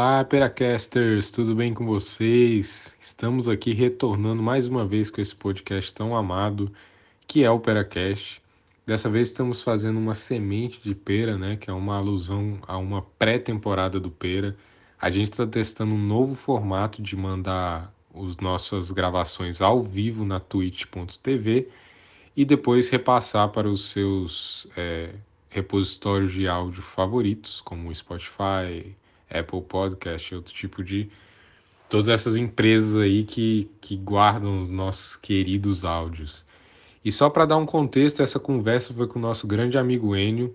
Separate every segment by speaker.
Speaker 1: Olá, Peracasters, tudo bem com vocês? Estamos aqui retornando mais uma vez com esse podcast tão amado que é o Peracast. Dessa vez estamos fazendo uma semente de pera, né? Que é uma alusão a uma pré-temporada do Pera. A gente está testando um novo formato de mandar as nossas gravações ao vivo na twitch.tv e depois repassar para os seus é, repositórios de áudio favoritos, como o Spotify, Apple Podcast, outro tipo de. Todas essas empresas aí que, que guardam os nossos queridos áudios. E só para dar um contexto, essa conversa foi com o nosso grande amigo Enio.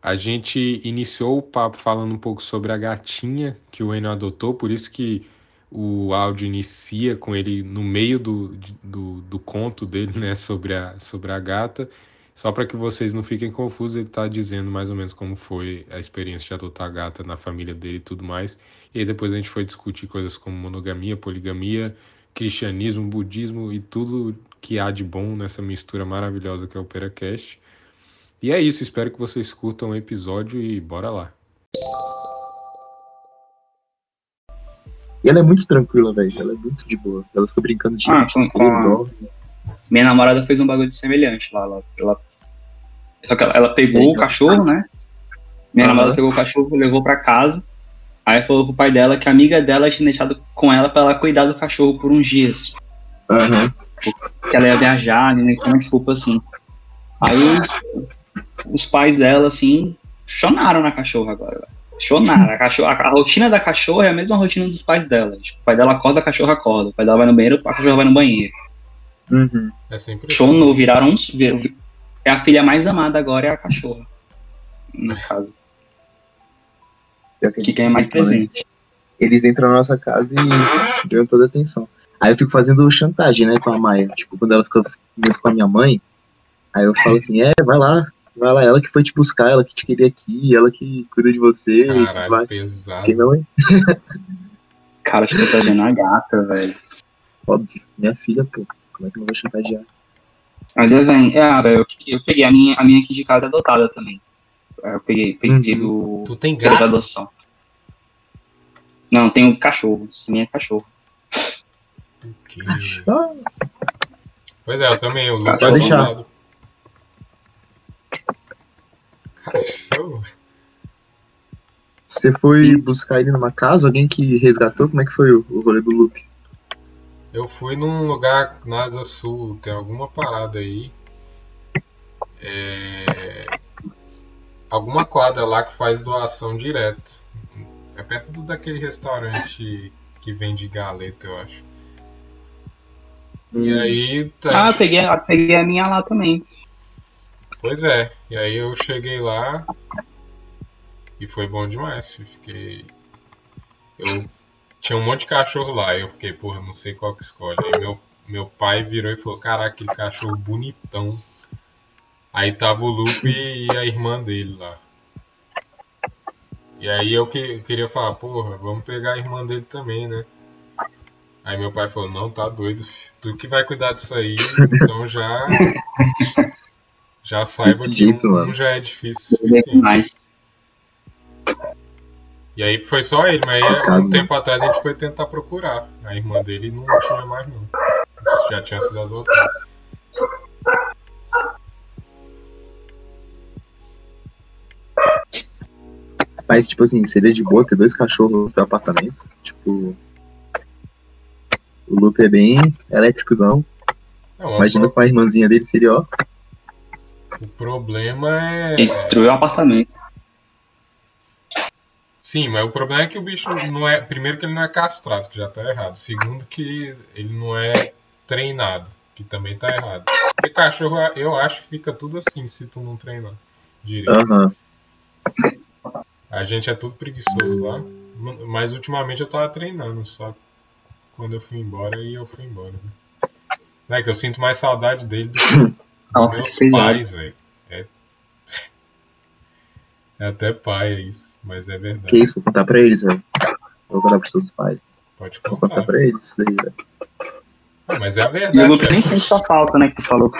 Speaker 1: A gente iniciou o papo falando um pouco sobre a gatinha que o Enio adotou, por isso que o áudio inicia com ele no meio do, do, do conto dele, né, sobre a, sobre a gata. Só para que vocês não fiquem confusos, ele está dizendo mais ou menos como foi a experiência de adotar a gata na família dele e tudo mais. E aí depois a gente foi discutir coisas como monogamia, poligamia, cristianismo, budismo e tudo que há de bom nessa mistura maravilhosa que é o Peracast. E é isso, espero que vocês curtam o episódio e bora lá.
Speaker 2: E ela é muito tranquila, velho. Ela é muito de boa. Ela fica brincando de
Speaker 3: ah, com, com Minha namorada fez um bagulho semelhante lá. Ela, ela só que ela, ela pegou o cachorro, né? Minha uhum. namorada pegou o cachorro, levou para casa. Aí falou pro pai dela que a amiga dela tinha deixado com ela para ela cuidar do cachorro por uns dias.
Speaker 2: Uhum.
Speaker 3: Que ela ia viajar, né? Com uma desculpa assim. Aí os pais dela, assim, chonaram na cachorra agora. Chonaram. A, cachorra, a, a, rotina da cachorra é a mesma rotina dos pais dela. Tipo, o pai dela acorda, a cachorra acorda. O pai dela vai no banheiro, a cachorra vai no banheiro.
Speaker 2: Uhum.
Speaker 1: É sempre
Speaker 3: Chonou, viraram uns. Vir, é a filha mais amada agora, é a cachorra. No caso. Que, que ganha mais presente.
Speaker 2: Eles entram na nossa casa e ganham toda a atenção. Aí eu fico fazendo chantagem, né, com a Maia. Tipo, quando ela fica muito com a minha mãe, aí eu falo assim, é, vai lá, vai lá, ela que foi te buscar, ela que te queria aqui, ela que cuida de você.
Speaker 1: Caralho,
Speaker 2: vai.
Speaker 1: pesado.
Speaker 2: Quem não é?
Speaker 3: Cara, chantageando a gata, velho.
Speaker 2: Óbvio, minha filha, pô. Como é que eu não vou chantagear?
Speaker 3: Mas é, velho, é, eu, eu peguei a minha, a minha aqui de casa adotada também. Eu peguei, peguei
Speaker 2: Uhum.
Speaker 3: do.
Speaker 1: Tu tem gato?
Speaker 3: adoção. Não, tenho cachorro. Minha é cachorro.
Speaker 1: Que-
Speaker 2: Ah,
Speaker 1: Pois é, eu também. Eu
Speaker 3: Pode
Speaker 1: luto
Speaker 2: deixar.
Speaker 1: lado. Cachorro?
Speaker 2: Você foi buscar ele numa casa? Alguém que resgatou? Como é que foi o, o rolê do loop?
Speaker 1: Eu fui num lugar na Asa Sul, tem alguma parada aí. É... Alguma quadra lá que faz doação direto. É perto do- daquele restaurante que vende galeta, eu acho. E
Speaker 2: Hum,
Speaker 1: aí. tá-
Speaker 3: Ah, peguei, peguei a minha lá também.
Speaker 1: Pois é. E aí eu cheguei lá e foi bom demais. Fiquei. Eu tinha um monte de cachorro lá. E eu fiquei, porra, não sei qual que escolhe. Aí meu, meu pai virou e falou: Caraca, aquele cachorro bonitão. Aí tava o Lupe e a irmã dele lá. E aí eu que, queria falar: Porra, vamos pegar a irmã dele também, né? Aí meu pai falou: Não, tá doido. Tu que vai cuidar disso aí, então já. Já saiba que um, um já é difícil o
Speaker 3: Peguei
Speaker 1: suficiente. E aí foi só ele, mas aí,
Speaker 2: Coitado,
Speaker 1: um tempo atrás a gente foi tentar procurar. A irmã dele não tinha mais não. Já tinha sido adotado.
Speaker 2: Mas, tipo assim, seria de boa ter dois cachorros no teu apartamento? Tipo. O loop é bem elétricozão.
Speaker 1: Não,
Speaker 2: Imagina com a irmãzinha dele, seria ó.
Speaker 1: o problema é.
Speaker 3: Ele destruiu o apartamento.
Speaker 1: Sim, mas o problema é que o bicho não é. Primeiro que ele não é castrado, que já tá errado. Segundo que ele não é treinado, que também tá errado. Porque cachorro, eu acho que fica tudo assim se tu não treinar direito.
Speaker 2: Aham.
Speaker 1: A gente é tudo preguiçoso lá. Mas ultimamente eu tava treinando, só quando eu fui embora e eu fui embora. Né? Não é que eu sinto mais saudade dele do que dos
Speaker 3: Nossa,
Speaker 1: meus pais, velho. É... é até pai é isso, mas é verdade.
Speaker 2: Que isso, vou contar pra eles, velho. Vou contar pros seus pais.
Speaker 1: Pode
Speaker 2: Vou contar
Speaker 1: contar.
Speaker 2: pra eles isso daí, velho.
Speaker 1: Não, mas é a
Speaker 3: E o
Speaker 1: verdade.
Speaker 3: Lupe nem sente sua falta, né? Que tu falou.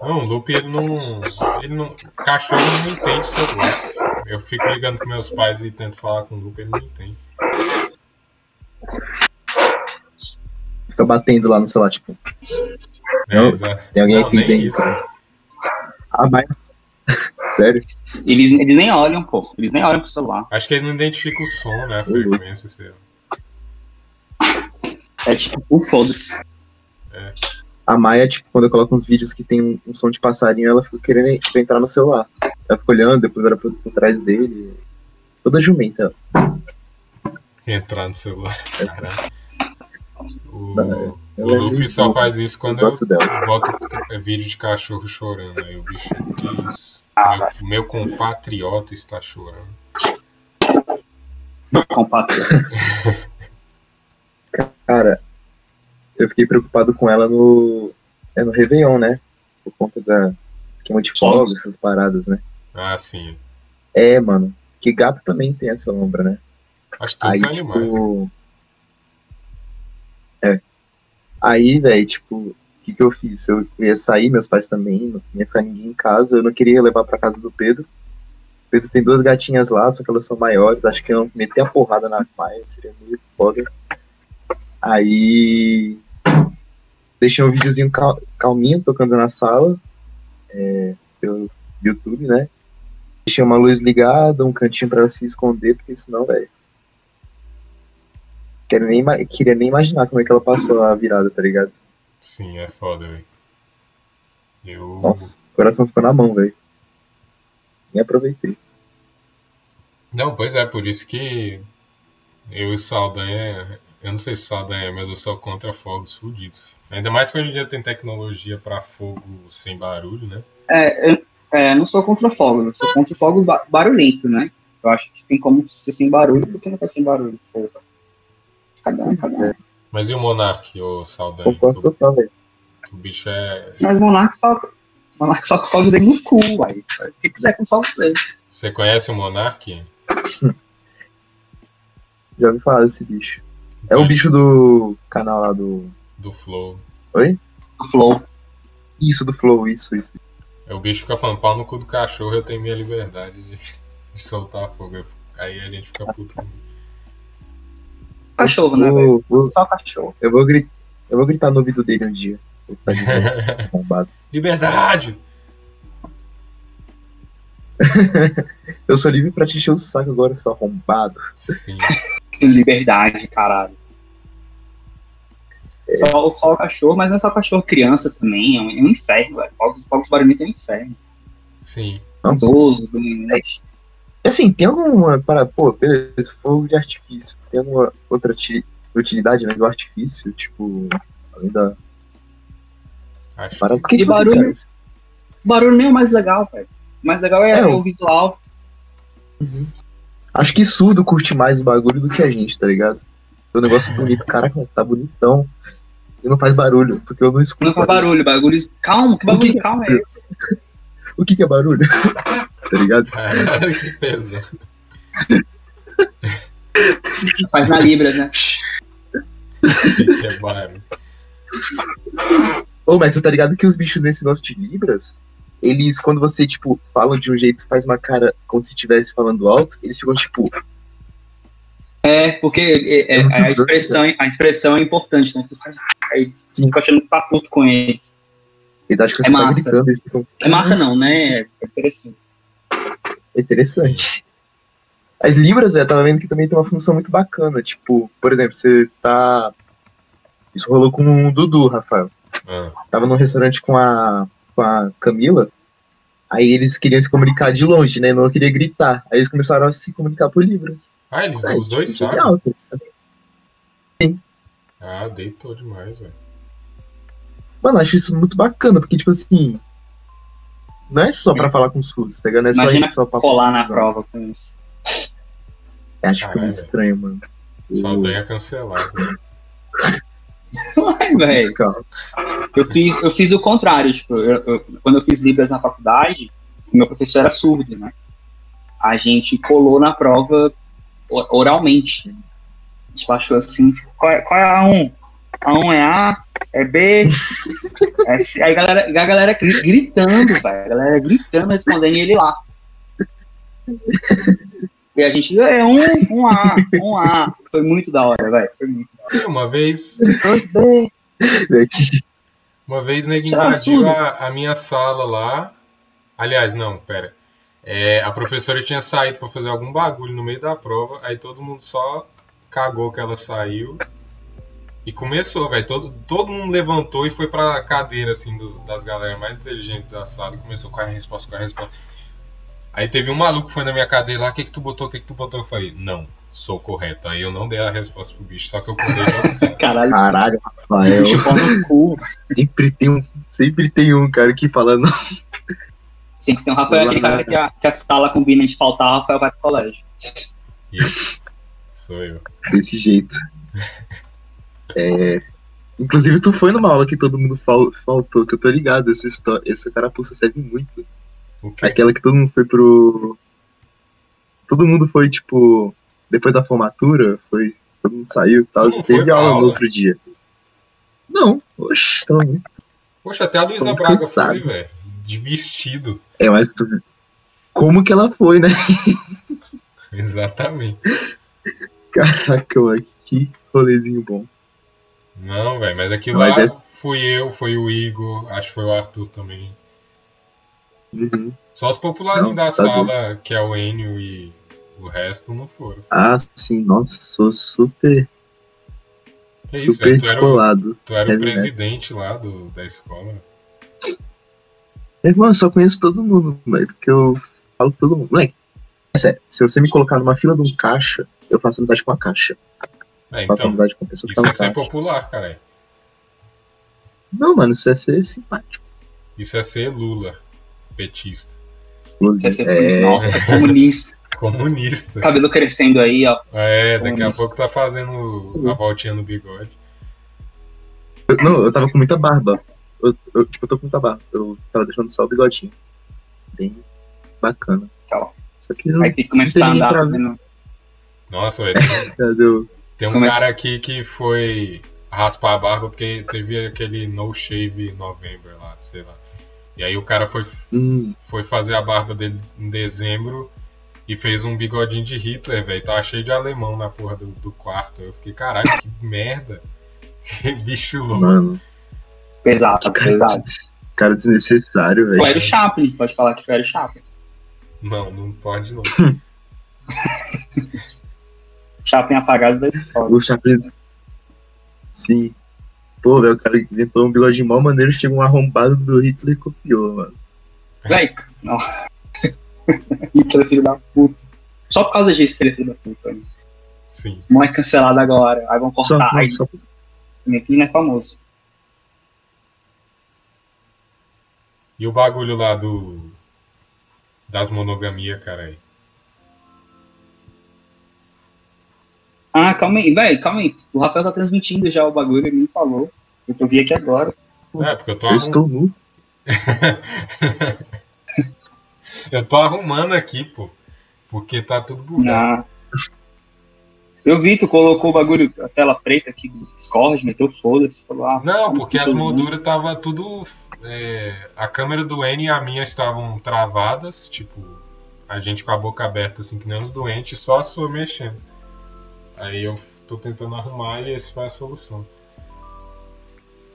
Speaker 1: Não, o Lupe ele não. Ele não. Cachorro não entende celular. Eu fico ligando com meus pais e tento falar com o Luca, ele não tem.
Speaker 2: Fica batendo lá no celular, tipo,
Speaker 1: É,
Speaker 2: Não, tem alguém
Speaker 1: Não,
Speaker 2: aqui dentro.
Speaker 1: isso.
Speaker 2: Ah, mas. Sério?
Speaker 3: Eles, eles nem olham, pô. Eles nem olham pro celular.
Speaker 1: Acho que eles não identificam o som, né? A frequência, sei lá.
Speaker 3: É tipo, foda-se.
Speaker 2: A Maia, tipo, quando eu coloco uns vídeos que tem um, um som de passarinho, ela fica querendo tipo, entrar no celular. Ela fica olhando, depois era por, por trás dele. Toda jumenta.
Speaker 1: Entrar no celular. Caralho. O,
Speaker 2: Não,
Speaker 1: o
Speaker 2: é
Speaker 1: Luffy só faz isso quando eu,
Speaker 2: gosto dela.
Speaker 1: eu boto é, vídeo de cachorro chorando. Aí o bicho, que isso?
Speaker 3: Ah,
Speaker 1: Meu, meu compatriota está chorando.
Speaker 3: Compatriota.
Speaker 2: Cara, eu fiquei preocupado com ela no. É no Réveillon, né? Por conta da queima de fogo, essas paradas, né?
Speaker 1: Ah, sim.
Speaker 2: É, mano. Que gato também tem essa lombra, né?
Speaker 1: Acho que todos
Speaker 2: Aí,
Speaker 1: animais. né?
Speaker 2: É. Aí, velho, tipo, o que que eu fiz? Eu ia sair, meus pais também, não ia ficar ninguém em casa, eu não queria levar pra casa do Pedro. O Pedro tem duas gatinhas lá, só que elas são maiores, acho que eu meter a porrada na maia seria meio foda. Aí. Deixei um videozinho cal- calminho tocando na sala, é, pelo YouTube, né? Deixei uma luz ligada, um cantinho pra ela se esconder, porque senão, velho. Quero nem, queria nem imaginar como é que ela passou a virada, tá ligado?
Speaker 1: Sim, é foda, velho. Eu.
Speaker 2: Nossa, o coração ficou na mão, velho. Nem aproveitei.
Speaker 1: Não, pois é, por isso que eu e Saldanha. Eu não sei se Saldanha é, mas eu sou contra fogos fudidos. Ainda mais que hoje em dia tem tecnologia pra fogo sem barulho, né?
Speaker 3: É, eu é, não sou contra fogo, eu sou contra fogo ba- barulhento, né? Eu acho que tem como ser sem barulho, porque não faz sem barulho, porra. Cada um, cada um.
Speaker 1: Mas e o Monark, ô Saldanha?
Speaker 2: Concordo
Speaker 1: O, o bicho é.
Speaker 3: Mas Monark só. Monark só fogo dele no cu, uai. O que quiser com só você.
Speaker 1: Você conhece o Monark?
Speaker 2: Já ouvi falar desse bicho. É o bicho do canal lá do.
Speaker 1: Do Flow.
Speaker 3: O Flow.
Speaker 2: Isso, do Flow, isso, isso.
Speaker 1: É o bicho que fica falando pau no cu do cachorro, eu tenho minha liberdade de, de soltar fogo. Aí a gente fica puto com
Speaker 3: Cachorro, né,
Speaker 2: Eu
Speaker 3: velho?
Speaker 2: vou-
Speaker 3: Só cachorro.
Speaker 2: Eu vou, gritar, eu vou gritar no ouvido dele um dia.
Speaker 1: Liberdade!
Speaker 2: Eu sou livre pra te encher o saco agora, seu arrombado.
Speaker 1: Sim.
Speaker 3: Liberdade, caralho. Só, só o cachorro, mas não é só o cachorro, criança também. É um, é um inferno, velho. Fogos, fogos barulhentos é um inferno.
Speaker 1: Sim.
Speaker 3: Idoso, doente.
Speaker 2: Assim, tem alguma. Para, pô, beleza, fogo de artifício. Tem alguma outra ti- utilidade né, do artifício? Tipo, além da
Speaker 1: Acho
Speaker 2: Porque,
Speaker 3: De
Speaker 2: tipo, assim,
Speaker 3: barulho.
Speaker 2: cara,
Speaker 3: O barulho nem é o mais legal, velho. O mais legal é,
Speaker 2: É,
Speaker 3: o visual.
Speaker 2: acho que surdo curte mais o bagulho do que a gente, tá ligado? O negócio bonito, caraca, tá bonitão. E não faz barulho, porque eu não escuto.
Speaker 3: Não faz barulho, bagulho. Calma, que
Speaker 2: O que
Speaker 3: bagulho
Speaker 2: que-
Speaker 3: calma é esse?
Speaker 2: O que, que é barulho? tá ligado?
Speaker 1: Caralho, que peso.
Speaker 3: Faz na Libras, né?
Speaker 1: Que é barulho.
Speaker 2: Ô, mas você tá ligado que os bichos nesse negócio de Libras, eles, quando você, tipo, fala de um jeito, faz uma cara como se estivesse falando alto, eles ficam, tipo,
Speaker 3: É, porque é, é,
Speaker 2: É
Speaker 3: a, expressão, a expressão é importante, né? Tu faz. Aí,
Speaker 2: Sim.
Speaker 3: fica achando que tá puto com eles.
Speaker 2: eles acham que
Speaker 3: É
Speaker 2: você tá
Speaker 3: massa.
Speaker 2: gritando, eles ficam,
Speaker 3: É massa, não, né? É interessante.
Speaker 2: É interessante. As Libras, velho, eu tava vendo que também tem uma função muito bacana, tipo, por exemplo, você tá... Isso rolou com o Dudu, Rafael.
Speaker 1: Ah,
Speaker 2: Tava num restaurante com a, com a Camila, aí eles queriam se comunicar de longe, né, não queria gritar. Aí eles começaram a se comunicar por Libras.
Speaker 1: Ah, eles,
Speaker 2: É,
Speaker 1: os dois
Speaker 2: tipo,
Speaker 1: sabem?
Speaker 2: tá ligado?
Speaker 1: Ah, deitou demais, velho.
Speaker 2: Mano, acho isso muito bacana, porque, tipo assim. Não é só pra falar com surdos, tá ligado? Não é só
Speaker 3: Imagina
Speaker 2: ir só pra
Speaker 3: Colar na prova com isso.
Speaker 2: Eu Acho que
Speaker 1: Caralho.
Speaker 2: muito estranho, mano.
Speaker 1: Saldanha cancelado. né?
Speaker 3: Ai, velho. Eu fiz, eu fiz o contrário, tipo, eu- eu- quando eu fiz Libras na faculdade, o meu professor era surdo, né? A gente colou na prova o- oralmente. A gente baixou assim, qual é, qual é a 1? A 1 é A, é B, é C. Aí a galera, a galera gri- gritando, velho. A galera gritando, respondendo ele lá. E a gente, é um, um A, um A. Foi muito da hora, velho. Foi muito da hora.
Speaker 1: Uma vez, uma vez nego invadiu a, a minha sala lá. Aliás, não, pera. É, a professora tinha saído pra fazer algum bagulho no meio da prova, aí todo mundo só cagou que ela saiu. E começou, velho. Todo, todo mundo levantou e foi pra cadeira, assim, do- das galera mais inteligentes da sala e começou com a resposta, com a resposta. Aí teve um maluco que foi na minha cadeira lá, o que que tu botou, o que que tu botou? Eu falei, não, sou correto. Aí eu não dei a resposta pro bicho, só que eu contei.
Speaker 3: Caralho,
Speaker 2: Caralho, Rafael.
Speaker 3: bicho pau no cu.
Speaker 2: Sempre tem um, sempre tem um cara que fala, não.
Speaker 3: Sempre tem um Rafael, aquele cara que a, que a sala combina de faltar, o Rafael vai pro colégio.
Speaker 1: Isso. Sou eu.
Speaker 2: desse jeito. É, Inclusive, tu foi numa aula que todo mundo fal- faltou, que eu tô ligado, essa história, essa carapuça serve muito.
Speaker 1: O quê?
Speaker 2: Aquela que todo mundo foi pro. Todo mundo foi, tipo, depois da formatura, foi. Todo mundo saiu e tal.
Speaker 1: Não
Speaker 2: Teve
Speaker 1: pra
Speaker 2: aula no
Speaker 1: aula?
Speaker 2: outro dia. Não, oxe, tava muito.
Speaker 1: Poxa, até a Luísa Braga
Speaker 2: cansado.
Speaker 1: foi, velho. De vestido.
Speaker 2: É, mas tu. Como que ela foi, né?
Speaker 1: Exatamente.
Speaker 2: Caraca, mano, que rolezinho bom.
Speaker 1: Não, velho, mas aquilo
Speaker 2: Mas
Speaker 1: lá
Speaker 2: é-
Speaker 1: fui eu, foi o Igor, acho que foi o Arthur também.
Speaker 2: Uhum.
Speaker 1: Só os populares da
Speaker 2: tá
Speaker 1: sala, que é o Enio e o resto, não foram.
Speaker 2: Ah, sim, nossa, sou super,
Speaker 1: Que isso,
Speaker 2: super
Speaker 1: velho? Tu era, o, tu era
Speaker 2: É
Speaker 1: o presidente lá do, da escola.
Speaker 2: Irmão, eu só conheço todo mundo, velho, porque eu falo com todo mundo. Moleque, é sério, se você me colocar numa fila de um caixa, eu faço amizade com a caixa.
Speaker 1: É, então,
Speaker 2: amizade com a pessoa que
Speaker 1: isso
Speaker 2: tá
Speaker 1: é ser popular, cara.
Speaker 2: Não, mano, isso é ser simpático.
Speaker 1: Isso é ser Lula, petista.
Speaker 3: Você é ser-
Speaker 2: É,
Speaker 3: Nossa, comunista.
Speaker 1: Comunista.
Speaker 3: Cabelo crescendo aí, ó.
Speaker 1: É, daqui a
Speaker 3: Comunista.
Speaker 1: pouco tá fazendo a voltinha no bigode.
Speaker 2: eu- não, eu tava com muita barba. Eu, eu, tipo, eu tô com muita barba. Eu tava deixando só o bigodinho. Bem bacana.
Speaker 3: Tá.
Speaker 2: Só que eu,
Speaker 3: Aí tem que começar a
Speaker 2: Não
Speaker 3: andar fazendo.
Speaker 1: Nossa, velho.
Speaker 2: eu,
Speaker 1: Tem um
Speaker 3: Começa-
Speaker 1: cara aqui que foi raspar a barba porque teve aquele no shave November lá, sei lá. E aí o cara foi,
Speaker 2: hum,
Speaker 1: foi fazer a barba dele em dezembro e fez um bigodinho de Hitler, velho. Tava cheio de alemão na porra do, do quarto. Eu fiquei, caralho, que merda. Que bicho louco.
Speaker 2: mano,
Speaker 3: Pesado,
Speaker 2: cara,
Speaker 3: pesado.
Speaker 2: des- cara desnecessário,
Speaker 3: Tu era
Speaker 2: velho.
Speaker 3: o Chaplin, pode falar que tu era o Chaplin.
Speaker 1: Não, não pode não.
Speaker 3: Chaplin apagado da história.
Speaker 2: O Chaplin. Sim. Pô, velho, o cara inventou um bigode mó maneiro, chegou um arrombado do Hitler e copiou, mano.
Speaker 3: Véi, não. Hitler, filho da puta. Só por causa disso que ele é filho da puta. Né?
Speaker 1: Sim.
Speaker 3: Não é cancelado agora. Aí vão
Speaker 2: Só,
Speaker 3: cortar.
Speaker 2: não,
Speaker 3: Aí
Speaker 2: só,
Speaker 3: meu filho não é famoso.
Speaker 1: E o bagulho lá do. Das monogamias, cara
Speaker 3: Ah, calma aí, velho, calma aí. O Rafael tá transmitindo já o bagulho, ele me falou. Eu tô vi aqui agora.
Speaker 1: É, porque eu tô
Speaker 2: eu
Speaker 1: arrumando.
Speaker 2: estou nu.
Speaker 1: eu tô arrumando aqui, pô. Porque tá tudo bugado.
Speaker 3: Eu vi, tu colocou o bagulho, a tela preta aqui do Discord, meteu foda-se, falou, ah,
Speaker 1: Não, porque as
Speaker 3: mundo.
Speaker 1: molduras tava tudo. é, a câmera do N e a minha estavam travadas, tipo, a gente com a boca aberta, assim, que nem os doentes, só a sua mexendo. Aí eu tô tentando arrumar e esse foi a solução.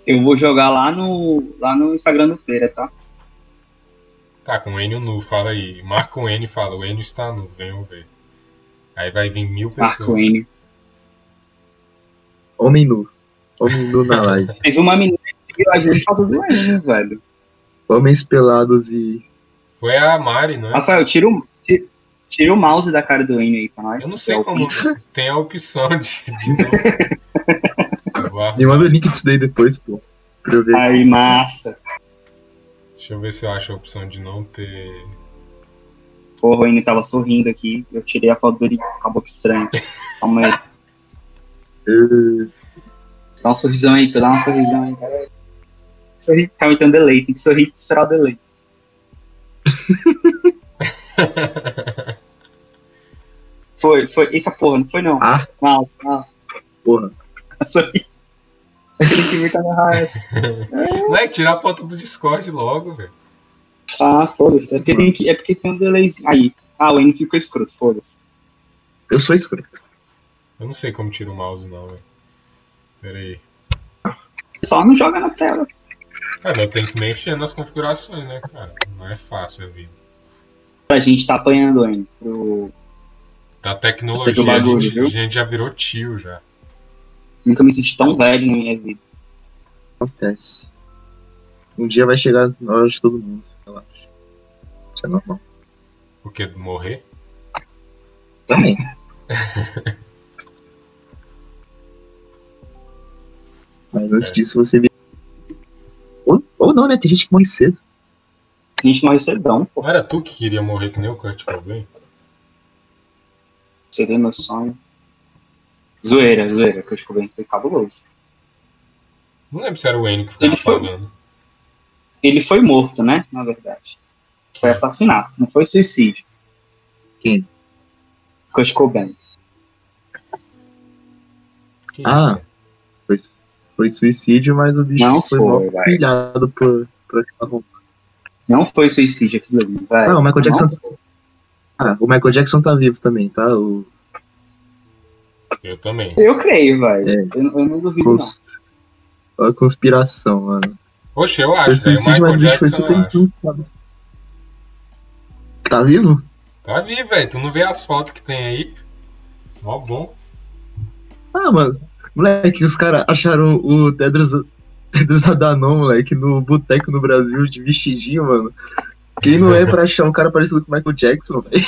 Speaker 3: Eu vou jogar lá no, lá no Instagram do Feira, tá?
Speaker 1: Tá, com o N nu, fala aí. Marca o N e fala, o N está nu, venham ver. Aí vai vir mil pessoas.
Speaker 3: Marco N.
Speaker 2: Homem nu. Homem nu na live.
Speaker 3: Teve uma menina que seguiu a gente por causa do N, velho.
Speaker 2: Homens pelados e.
Speaker 1: Foi a Mari, não é?
Speaker 3: Rafael, tira o, tira, tira o mouse da cara do N aí pra nós.
Speaker 1: Eu não sei
Speaker 3: é
Speaker 1: como tem a opção de.
Speaker 2: Me manda o link disso daí depois, pô. Pra eu ver.
Speaker 3: Aí, massa.
Speaker 1: Deixa eu ver se eu acho a opção de não ter.
Speaker 3: Porra, o N tava sorrindo aqui. Eu tirei a foto dele com a boca estranha. Calma aí. Dá um sorrisão aí, tu dá um sorrisão aí, cara. Sorri, calma aí, tem um delay, tem que sorrir e esperar o delay. Foi, foi. Eita porra, não foi não.
Speaker 2: Ah.
Speaker 3: Mal, mal.
Speaker 2: porra.
Speaker 3: Sorri. Aquele que me tá na.
Speaker 1: Moleque, tirar a foto do Discord logo, velho.
Speaker 3: Ah, foda-se. É porque tem que. É porque tem um delayzinho. Aí. Ah, o N ficou escroto, foda-se.
Speaker 2: Eu sou escroto.
Speaker 1: Eu não sei como tira o mouse, não, velho. Pera aí.
Speaker 3: Só não joga na tela.
Speaker 1: Cara, eu tenho que mexer nas configurações, né, cara? Não é fácil a vida.
Speaker 3: A gente tá apanhando o N pro.
Speaker 1: Da tecnologia,
Speaker 3: Tem que o
Speaker 1: a, gente, a gente já virou tio já.
Speaker 3: Nunca me senti tão velho na minha vida.
Speaker 2: Acontece. Um dia vai chegar na hora de todo mundo. Relaxa. Isso é normal.
Speaker 1: O quê? Morrer?
Speaker 2: Também. Mas antes
Speaker 1: É.
Speaker 2: disso você vê. Ou, ou não, né? Tem gente que morre cedo.
Speaker 3: A gente morre cedão, pô.
Speaker 1: Não era tu que queria morrer que nem o Kurt Cobain?
Speaker 3: Seria meu sonho. Zoeira, zoeira, que eu descobri foi cabuloso.
Speaker 1: Não lembro se era o N que ficava
Speaker 3: Ele foi-. Ele foi morto, né? Na verdade. Foi assassinato, não foi suicídio.
Speaker 2: Quem?
Speaker 3: Kurt Cobain.
Speaker 1: Que
Speaker 2: Ah. Foi, foi suicídio, mas o bicho
Speaker 3: Não
Speaker 2: foi,
Speaker 3: foi,
Speaker 2: pilhado por, por aquela roupa.
Speaker 3: Não foi suicídio aquilo ali, velho.
Speaker 2: Ah, o Michael Jackson.
Speaker 3: Não,
Speaker 2: Ah, o Michael Jackson tá vivo também, tá? O,
Speaker 1: Eu também.
Speaker 3: Eu creio, velho.
Speaker 2: É.
Speaker 3: Eu, eu não duvido, não.
Speaker 2: cons... a conspiração, mano.
Speaker 1: Oxe, eu acho, velho. O
Speaker 2: suicídio, mas
Speaker 1: Michael
Speaker 2: o bicho foi
Speaker 1: Jackson,
Speaker 2: super
Speaker 1: eu acho.
Speaker 2: influenciado. Tá vivo?
Speaker 1: Tá vivo, velho. Tu não vê as fotos que tem aí? Mó bom.
Speaker 2: Ah, mano. Moleque, os caras acharam o Tedros, Tedros Adhanom, moleque, no boteco no Brasil de vestidinho, mano. Quem não é pra achar um cara parecido com o Michael Jackson, velho?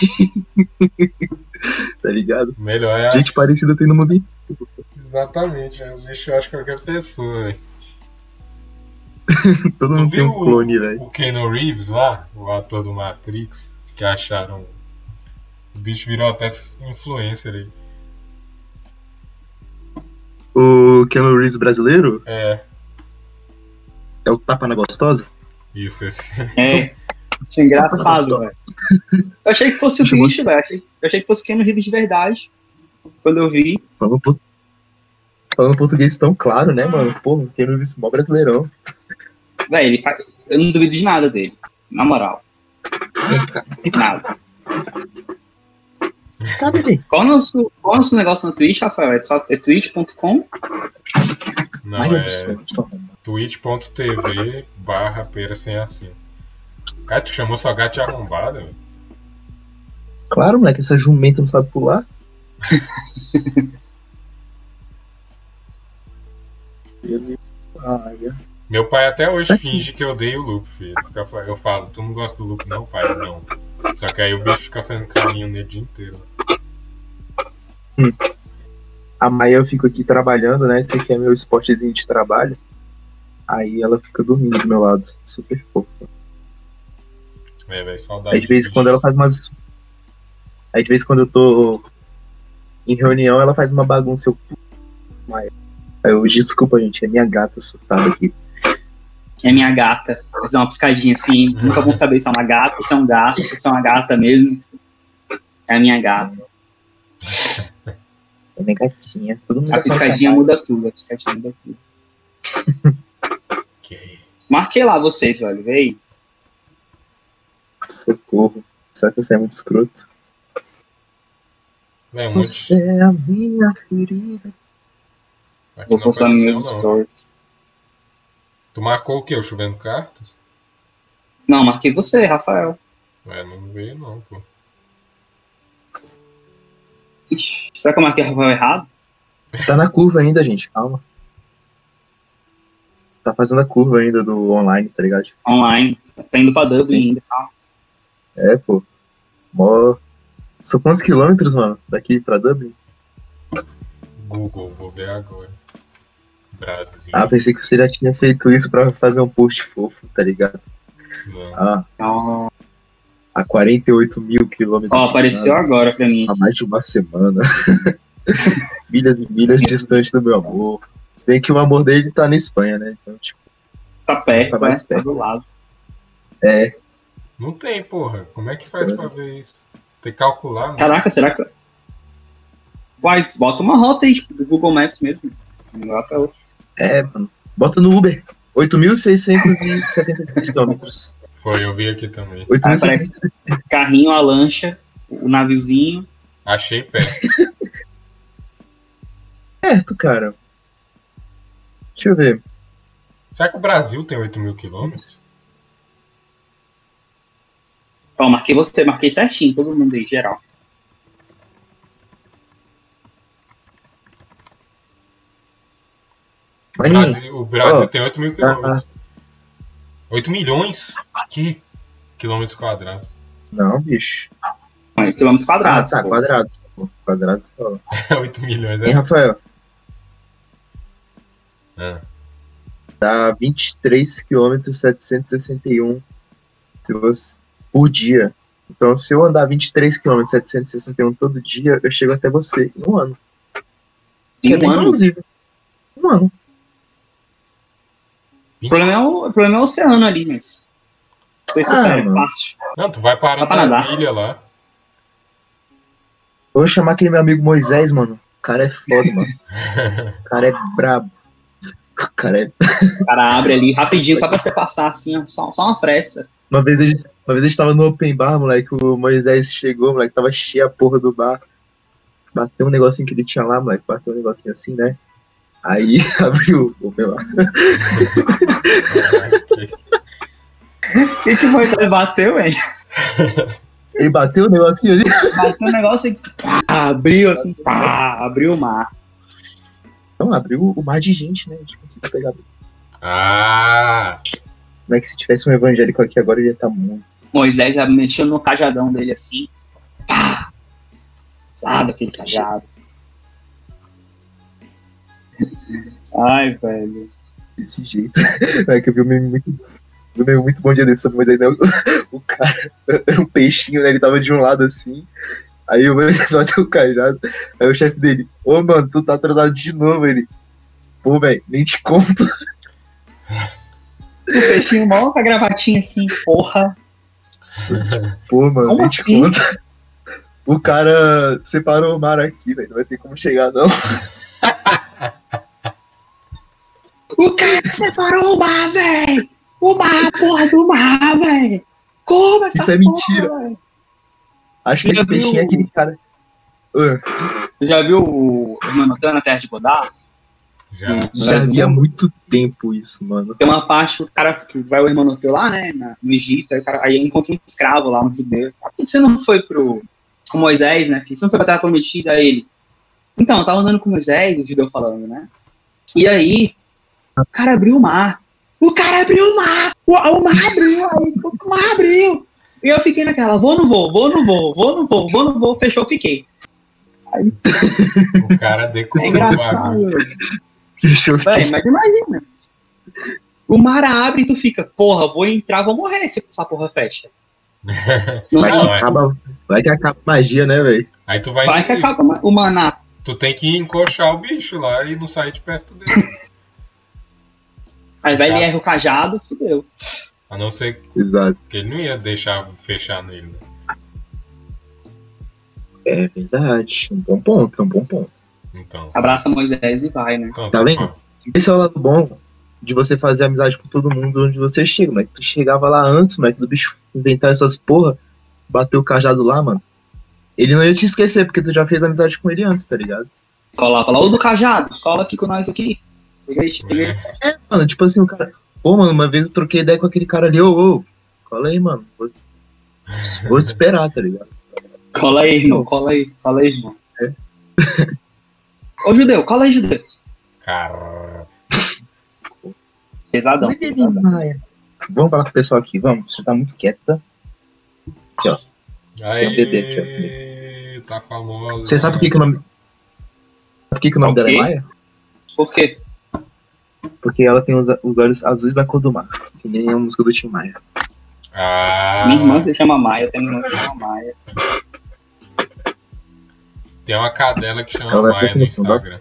Speaker 2: tá ligado?
Speaker 1: Melhor é a...
Speaker 2: Gente parecida tem no mundo inteiro.
Speaker 1: Exatamente, vezes eu acho qualquer pessoa, velho.
Speaker 2: Todo
Speaker 1: Tu
Speaker 2: mundo tem um clone, velho.
Speaker 1: o Keanu Reeves lá, o ator do Matrix, que acharam. O bicho virou até influencer aí.
Speaker 2: O Keanu Reeves brasileiro
Speaker 1: É,
Speaker 2: é o Tapa na Gostosa?
Speaker 1: isso, esse.
Speaker 3: É. Achei engraçado, velho. Eu achei que fosse o bicho, velho. Achei- Eu achei que fosse Keanu Reeves de verdade. Quando eu vi.
Speaker 2: Falando, por- falando português tão claro, né, mano? Pô, o Keanu Reeves mó brasileirão.
Speaker 3: Velho, ele faz... eu não duvido de nada dele. Na moral. Nada.
Speaker 2: Tá, bebê.
Speaker 3: Qual é o nosso, qual é o nosso negócio na Twitch, Rafael? É, só- é twitch.com?
Speaker 1: Não,
Speaker 2: do
Speaker 1: é twitch.tv barra pera sem assim. Cara, tu chamou sua gata de arrombada, velho.
Speaker 2: Claro, moleque, essa jumenta não sabe pular.
Speaker 1: Meu pai até hoje
Speaker 2: Tá aqui.
Speaker 1: finge que eu odeio o Luke, filho. Eu falo, tu não gosta do Luke não, pai? Não. Só que aí o bicho fica fazendo carinho nele o dia inteiro.
Speaker 2: A Maia eu fico aqui trabalhando, né? Esse aqui é meu esportezinho de trabalho. Aí ela fica dormindo do meu lado. Super fofa.
Speaker 1: É, velho, saudade.
Speaker 2: Aí de vez em
Speaker 1: do
Speaker 2: quando ela faz umas. Aí de vez em quando eu tô em reunião, ela faz uma bagunça. Eu. Aí eu, desculpa, gente, é minha gata surtada aqui.
Speaker 3: É minha gata. Fazer uma piscadinha assim. Nunca vão saber se é uma gata, se é um gato, se é uma gata mesmo. É a minha gata.
Speaker 2: É minha gatinha. Todo mundo
Speaker 3: A piscadinha muda tudo. A piscadinha muda tudo.
Speaker 1: Que-
Speaker 3: Marquei lá vocês, velho. Vê
Speaker 2: Socorro. Será que você é muito escroto?
Speaker 1: Velho, muito...
Speaker 2: Você é a minha ferida.
Speaker 1: Aqui
Speaker 3: Vou postar nos meus
Speaker 1: não.
Speaker 3: stories.
Speaker 1: Tu marcou o quê? O chovendo cartas?
Speaker 3: Não, marquei você, Rafael.
Speaker 1: Ué, não veio não, pô.
Speaker 3: Ixi, será que eu marquei Rafael errado?
Speaker 2: Tá na curva ainda, gente. Calma. Tá fazendo a curva ainda do online, tá ligado?
Speaker 3: Online. Tá indo pra Dublin ainda. tá?
Speaker 2: É, pô. Mó. São quantos quilômetros, mano? Daqui pra Dublin?
Speaker 1: Google, vou ver agora. Brasil.
Speaker 2: Ah, pensei que você já tinha feito isso pra fazer um post fofo, tá ligado?
Speaker 1: Não.
Speaker 2: Ah,
Speaker 3: Então,
Speaker 2: a 48 mil quilômetros.
Speaker 3: ó, apareceu
Speaker 2: nada,
Speaker 3: agora pra mim.
Speaker 2: Há mais de uma semana. milhas e milhas distante do meu amor. Se bem que o amor dele tá na Espanha, né? Então, tipo,
Speaker 3: Tá perto,
Speaker 2: Tá mais
Speaker 3: né? Tá
Speaker 2: perto.
Speaker 3: do lado.
Speaker 2: é.
Speaker 1: Não tem, porra. Como é que faz pra ver isso? Tem que calcular, mano.
Speaker 3: Caraca, será que. Uai, bota uma rota aí, tipo, do Google Maps mesmo. Um lugar pra outro.
Speaker 2: É, mano. Bota no Uber. 8.676 quilômetros.
Speaker 1: Foi, eu vi aqui também.
Speaker 2: 8.676
Speaker 3: Carrinho, a lancha. o naviozinho.
Speaker 1: Achei perto.
Speaker 2: Perto, cara. Deixa eu ver.
Speaker 1: Será que o Brasil tem 8 mil quilômetros?
Speaker 3: Ó, marquei você, marquei certinho, todo mundo aí, geral.
Speaker 1: O Brasil, o Brasil
Speaker 2: Ó,
Speaker 1: tem 8 mil quilômetros. 8 milhões? Que quilômetros quadrados?
Speaker 2: não, bicho.
Speaker 3: Olha, quilômetros
Speaker 2: Ah,
Speaker 3: quadrados.
Speaker 2: tá,
Speaker 3: pô.
Speaker 2: quadrados. pô. Quadrados fala.
Speaker 1: 8 milhões,
Speaker 2: Hein,
Speaker 1: é?
Speaker 2: Rafael?
Speaker 1: Ah.
Speaker 2: Dá 23 km 761 se você, por dia. Então, se eu andar 23 km 761 todo dia, eu chego até você em um ano.
Speaker 3: Em
Speaker 2: que é
Speaker 3: um
Speaker 2: bem
Speaker 3: ano.
Speaker 2: plausível. Um ano.
Speaker 3: O problema, é o, o problema é o oceano ali, mas. Foi isso,
Speaker 2: Ah,
Speaker 3: cara, é fácil.
Speaker 1: Não, tu vai parar
Speaker 3: pra
Speaker 1: nas ilhas lá.
Speaker 2: Eu vou chamar aquele meu amigo Moisés, mano. O cara é foda, mano. O cara é brabo. O cara é.
Speaker 3: O cara abre ali rapidinho, só pra você passar assim, ó, só, só uma fresta.
Speaker 2: Uma vez, a gente, uma vez a gente tava no open bar, moleque. O Moisés chegou, moleque. Tava cheia a porra do bar. Bateu um negocinho que ele tinha lá, moleque. Bateu um negocinho assim, né? Aí abriu o open bar.
Speaker 3: O que, que o Moisés bateu, hein?
Speaker 2: Ele bateu o negocinho ali.
Speaker 3: Bateu um negócio e pá, abriu assim, pá, abriu o mar.
Speaker 2: Não, abriu o mar de gente, né? A gente conseguiu pegar.
Speaker 1: ah!
Speaker 2: Como é que se tivesse um evangélico aqui agora, ele ia estar muito.
Speaker 3: Moisés mexeu no cajadão dele assim. Pá! Sabe aquele cajado. Ai, velho.
Speaker 2: desse jeito. É que eu vi um meme muito, vi um meme muito bom dia desse sobre Moisés, né? O, o cara era um peixinho, né? Ele tava de um lado assim. Aí o Moisés bateu o cajado. Aí o chefe dele, ô mano, tu tá atrasado de novo. Ele, pô, velho, nem te conto.
Speaker 3: O peixinho mal com a gravatinha assim, porra.
Speaker 2: Pô, mano,
Speaker 3: Como
Speaker 2: nem te
Speaker 3: assim?
Speaker 2: conto. O cara separou o mar aqui, velho. Não vai ter como chegar, não.
Speaker 3: O cara separou o mar, velho! O mar, porra do mar, velho! Como essa
Speaker 2: Isso é
Speaker 3: porra,
Speaker 2: mentira.
Speaker 3: velho?
Speaker 2: Acho que
Speaker 3: Já
Speaker 2: esse peixinho é aquele cara. Ah,
Speaker 3: Você já viu o na Terra de Godard?
Speaker 1: Já.
Speaker 2: já vi há muito tempo isso, mano.
Speaker 3: Tem uma parte que o cara que vai o Hermanoteu lá, né, no Egito, aí, o cara, aí encontra um escravo lá, um judeu. Por que você não foi pro com Moisés, né? Por que você não foi pra Terra Prometida a ele? Então, eu tava andando com Moisés, o judeu falando, né? E aí, o cara abriu o mar. O cara abriu o mar! O, o mar abriu! Aí, o mar abriu! E eu fiquei naquela, vou, não vou, vou, não vou, vou, não vou, vou, não vou, fechou, fiquei.
Speaker 1: O cara
Speaker 3: É
Speaker 1: decorou o bagulho.
Speaker 3: engraçado.
Speaker 2: Eu
Speaker 3: Véi, mas imagina. O mar abre e tu fica, porra, vou entrar, vou morrer se essa porra fecha. Não
Speaker 2: Vai
Speaker 3: é?
Speaker 2: que,
Speaker 1: é.
Speaker 2: acaba, vai que acaba a magia, né, velho?
Speaker 1: Aí tu vai.
Speaker 3: Vai que acaba o maná.
Speaker 1: Tu tem que encoxar o bicho lá e não sair de perto dele.
Speaker 3: Aí vai
Speaker 1: Tá.
Speaker 3: ele erra o cajado, fudeu.
Speaker 1: A não ser
Speaker 2: Exato.
Speaker 1: que ele não ia deixar fechar nele. né?
Speaker 2: É verdade. Um bom ponto, um bom ponto.
Speaker 1: Então.
Speaker 3: Abraça Moisés e vai, né?
Speaker 1: então
Speaker 2: Tá vendo? Esse é o lado bom de você fazer amizade com todo mundo onde você chega, mas tu chegava lá antes, mas do bicho inventar essas porra, bater o cajado lá, mano. Ele não ia te esquecer, porque tu já fez amizade com ele antes, tá ligado?
Speaker 3: Cola, fala, usa o cajado, cola aqui com nós aqui. Chega aí, chega aí.
Speaker 1: É.
Speaker 2: É, mano, tipo assim, o cara. Pô, mano, uma vez eu troquei ideia com aquele cara ali, ô, ô, cola aí, mano. Vou, vou esperar, tá ligado?
Speaker 3: Cola aí, irmão, cola aí, cola aí, irmão.
Speaker 2: É.
Speaker 3: Ô, judeu, cola aí, judeu.
Speaker 1: Cara.
Speaker 3: Pesadão. Pesadão.
Speaker 2: Vamos falar com o pessoal aqui, vamos. Você tá muito quieto, tá?
Speaker 1: Aí.
Speaker 2: um bebê aqui,
Speaker 1: Tá famoso.
Speaker 2: Você sabe por que, que o nome. Por que, que o nome dela é Maia?
Speaker 3: Por quê?
Speaker 2: Porque ela tem os, os olhos azuis da cor do mar. Que nem a música do Tim Maia.
Speaker 1: Ah,
Speaker 3: Minha irmã se chama Maia, tenho uma irmã que se chama Maia.
Speaker 1: tem uma cadela que chama
Speaker 2: Ela vai
Speaker 1: Maia no. Instagram.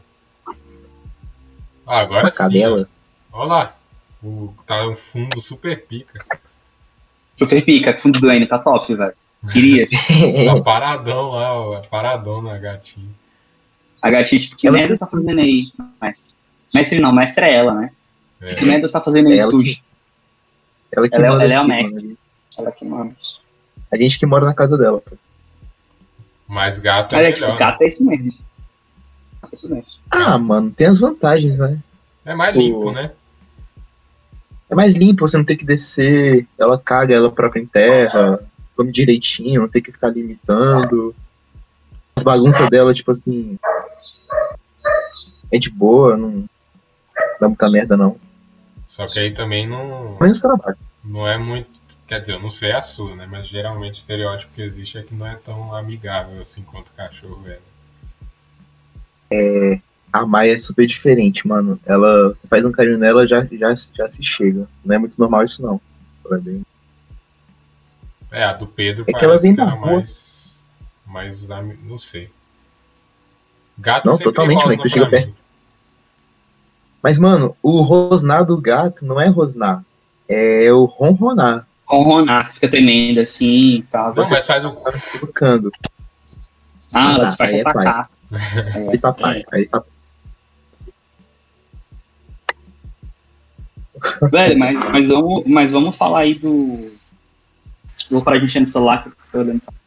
Speaker 1: Ah, agora
Speaker 2: Uma
Speaker 1: sim.
Speaker 2: cadela.
Speaker 1: Olha lá. O, tá um fundo super pica.
Speaker 3: Super pica, fundo do N, tá top, velho. Queria.
Speaker 1: Tá paradão lá, ó. Paradão na gatinha.
Speaker 3: A gatinha, tipo, que
Speaker 2: Ela-
Speaker 3: merda você tá fazendo aí, mestre? Mestre não, mestre é ela, né?
Speaker 1: É.
Speaker 3: Que merda você tá fazendo aí,
Speaker 2: Ela
Speaker 3: sujo?
Speaker 2: Ela, que
Speaker 3: Ela é-
Speaker 2: manda
Speaker 3: ela é a
Speaker 2: aqui,
Speaker 3: mestre.
Speaker 2: mano.
Speaker 3: Ela que manda.
Speaker 2: A gente que mora na casa dela. pô.
Speaker 1: Mas gato é
Speaker 3: é
Speaker 1: melhor.
Speaker 3: tipo,
Speaker 1: né?
Speaker 3: gato é isso mesmo. Gato é isso mesmo.
Speaker 2: Ah, mano, tem as vantagens, né?
Speaker 1: É mais
Speaker 2: o-
Speaker 1: limpo, né?
Speaker 2: É mais limpo, você não tem que descer, ela caga ela própria em terra, come direitinho, não tem que ficar limitando. As bagunças dela, tipo assim. É de boa, não dá muita merda, não.
Speaker 1: Só que aí também não,
Speaker 2: Menos trabalho.
Speaker 1: não é muito. Quer dizer, eu não sei a sua, né? Mas geralmente o estereótipo que existe é que não é tão amigável assim quanto o cachorro é. né?
Speaker 2: A Maia é super diferente, mano. Ela, você faz um carinho nela, já, já, já se chega. Não é muito normal isso, não. Ela é bem-
Speaker 1: É, a do Pedro
Speaker 2: É que ela vem
Speaker 1: que era mais. mais. Não sei. Gato
Speaker 2: Não, totalmente, mas tu chega perto-
Speaker 1: mim.
Speaker 2: Mas, mano, o rosnar do gato não é rosnar. É o ronronar.
Speaker 3: Ronronar, fica tremendo assim e tal.
Speaker 1: Não, mas faz o.
Speaker 2: Tocando.
Speaker 3: Ah, ela
Speaker 2: Ah,
Speaker 3: faz
Speaker 2: aí é
Speaker 3: atacar.
Speaker 2: Aí tá pai. Aí tá
Speaker 3: Velho, mas, mas, vamos, mas vamos falar aí do. Vou parar de mexer no celular que eu tô olhando pra.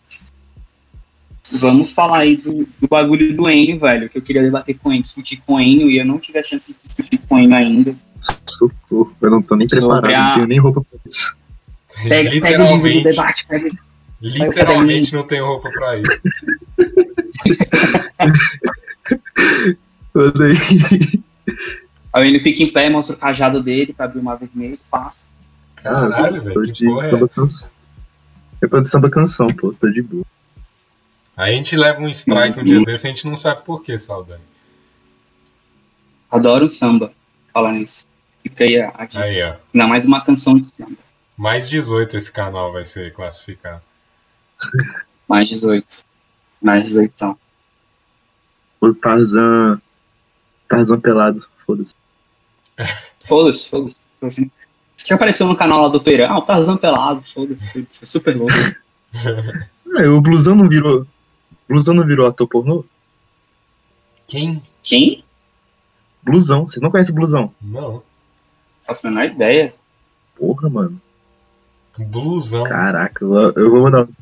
Speaker 3: Vamos falar aí do, do bagulho do Enio, velho, que eu queria debater com ele, discutir com o Enio, e eu não tive a chance de discutir com o Enio ainda.
Speaker 2: socorro. Eu não tô nem
Speaker 3: Sobre
Speaker 2: preparado,
Speaker 3: a-
Speaker 2: não tenho nem roupa pra isso.
Speaker 3: Pega, pega o livro do
Speaker 1: literalmente,
Speaker 3: debate, pega.
Speaker 1: literalmente não tem roupa pra isso.
Speaker 2: Aí.
Speaker 3: Aí ele fica em pé, mostra o cajado dele pra abrir uma vermelha, pá.
Speaker 1: Caralho, velho, que
Speaker 2: de
Speaker 1: porra é
Speaker 2: samba canção. Eu tô de samba canção, pô, tô de boa.
Speaker 1: Aí a gente leva um strike um dia desse e a gente não sabe por que, Saudade.
Speaker 3: Adoro samba, falar nisso. Fica aí a, dica.
Speaker 1: Aí, ó.
Speaker 3: Não, mais uma canção de samba.
Speaker 1: Mais 18 esse canal vai ser classificado.
Speaker 3: Mais 18. Mais 18, então.
Speaker 2: O Tarzan. Tarzan pelado, foda-se.
Speaker 3: Foda-se, foda-se. foda-se. Já apareceu no canal lá do Pereira. Ah, o Tarzan pelado, foda-se. Foi, foi super louco.
Speaker 2: É, o blusão não virou. Blusão não virou ator pornô?
Speaker 1: Quem?
Speaker 3: Quem?
Speaker 2: Blusão, vocês não conhecem blusão?
Speaker 1: Não.
Speaker 3: Faço a menor ideia.
Speaker 2: Porra, mano.
Speaker 1: Blusão.
Speaker 2: Caraca, eu, eu vou mandar. um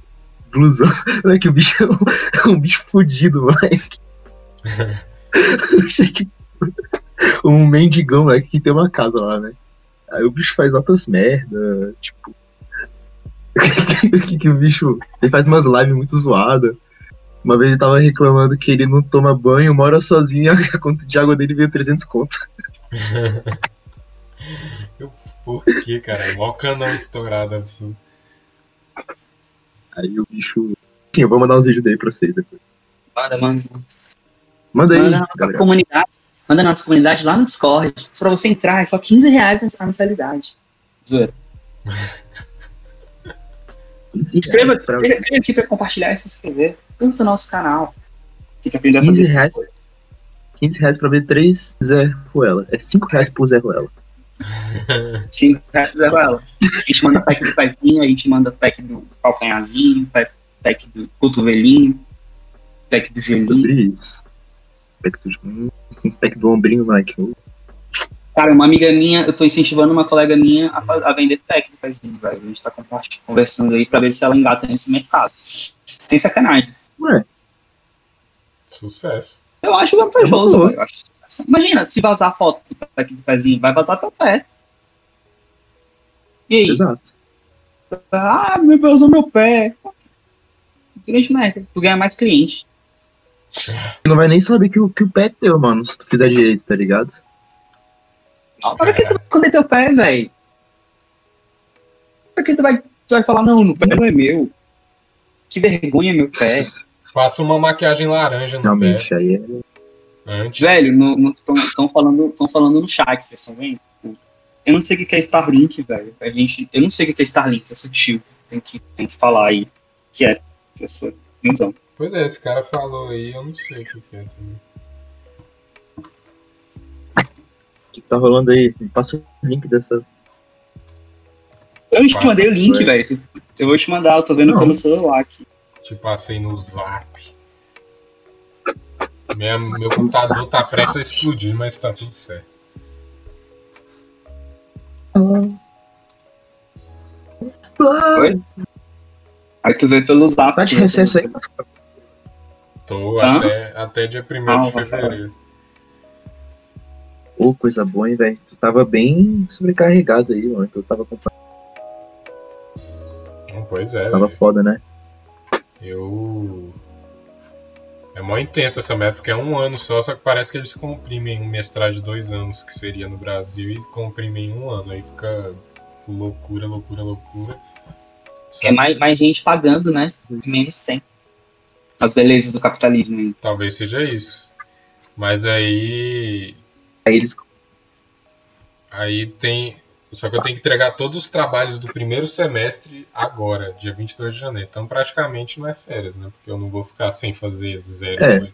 Speaker 2: Blusão. Moleque, o bicho é um, é um bicho fudido, moleque. Um mendigão, moleque, que tem uma casa lá, né? Aí o bicho faz altas merda, tipo. O que, que o bicho. Ele faz umas lives muito zoadas. Uma vez ele tava reclamando que ele não toma banho, mora sozinho, a conta de água dele veio 300 conto.
Speaker 1: Por que, cara? É mó canal estourado absurdo.
Speaker 2: Aí o bicho. Enfim, eu vou mandar uns vídeos dele pra vocês depois.
Speaker 3: Manda, manda.
Speaker 2: Manda aí,
Speaker 3: Manda na nossa comunidade. Manda na nossa comunidade lá no Discord. Pra você entrar, é só 15 reais a mensalidade. Zoeira. Escreva, escreva aqui pra compartilhar e se inscrever. Curta o nosso canal. Tem que aprender a
Speaker 2: 15
Speaker 3: fazer
Speaker 2: reais.
Speaker 3: isso.
Speaker 2: 15 reais pra ver 3 Zé Ruela. É 5 reais por Zé Ruela.
Speaker 3: 5 reais fizeram ela. A gente manda pack do pezinho, a gente manda pack do calcanharzinho, pack, pack do cotovelinho, pack do gelinho.
Speaker 2: Pack do, hum, pack do ombrinho, Mike.
Speaker 3: Cara, uma amiga minha, eu tô incentivando uma colega minha a, a vender pack do pezinho, velho. A gente tá conversando aí pra ver se ela engata nesse mercado. Sem sacanagem.
Speaker 2: Ué,
Speaker 1: Sucesso.
Speaker 3: Eu acho vantajoso, velho. Eu acho sucesso. Imagina, se vazar a foto do pack do pezinho, vai vazar teu pé. E aí?
Speaker 2: exato.
Speaker 3: Ah, meu Deus, o meu pé. Grande merda. Tu ganha mais cliente.
Speaker 2: Não vai nem saber que o, que o pé é teu, mano, se tu fizer direito, tá ligado?
Speaker 3: Para que tu vai esconder teu pé, velho? Pra que tu vai, tu vai falar, não, o pé não é meu. Que vergonha, meu pé.
Speaker 1: Faça uma maquiagem laranja no
Speaker 2: Realmente, aí é.
Speaker 1: pé antes.
Speaker 3: Velho, estão falando, tão falando no chat, vocês estão vendo? Eu não sei o que é Starlink, velho. A gente, eu não sei o que é Starlink, é sutil. Tem que, tem que falar aí. Que é, professor. Então,
Speaker 1: Pois é, esse cara falou aí, eu não sei o que é também.
Speaker 2: O que, tá rolando aí? Me passa o link dessa.
Speaker 3: eu te mandei o link, velho. Eu vou te mandar, eu tô vendo
Speaker 2: Não.
Speaker 3: pelo celular aqui.
Speaker 1: Te passei no zap. Minha, meu computador tá prestes a explodir, mas tá tudo certo.
Speaker 3: Oi? Aí tu vê pelo zap.
Speaker 2: Tá de
Speaker 3: né?
Speaker 2: recesso aí?
Speaker 1: Tô
Speaker 3: Hã?
Speaker 1: até, até dia 1
Speaker 3: Ah,
Speaker 1: de fevereiro.
Speaker 2: Ô, coisa boa, hein, velho? Tu tava bem sobrecarregado aí, mano. Que eu tava comprando.
Speaker 1: Pois é,
Speaker 2: Tava
Speaker 1: velho.
Speaker 2: foda, né?
Speaker 1: Eu. É mó intensa essa meta, porque é um ano só, só que parece que eles comprimem um mestrado de dois anos, que seria no Brasil, e comprimem em um ano. Aí fica loucura, loucura, loucura. Só
Speaker 3: É mais, mais gente pagando, né? Menos tempo. As belezas do capitalismo.
Speaker 1: Talvez seja isso. Mas aí.
Speaker 2: Aí eles.
Speaker 1: Aí tem. Só que eu tenho que entregar todos os trabalhos do primeiro semestre agora, dia 22 de janeiro. Então praticamente não é férias, né? Porque eu não vou ficar sem fazer zero.
Speaker 2: É.
Speaker 1: coisa.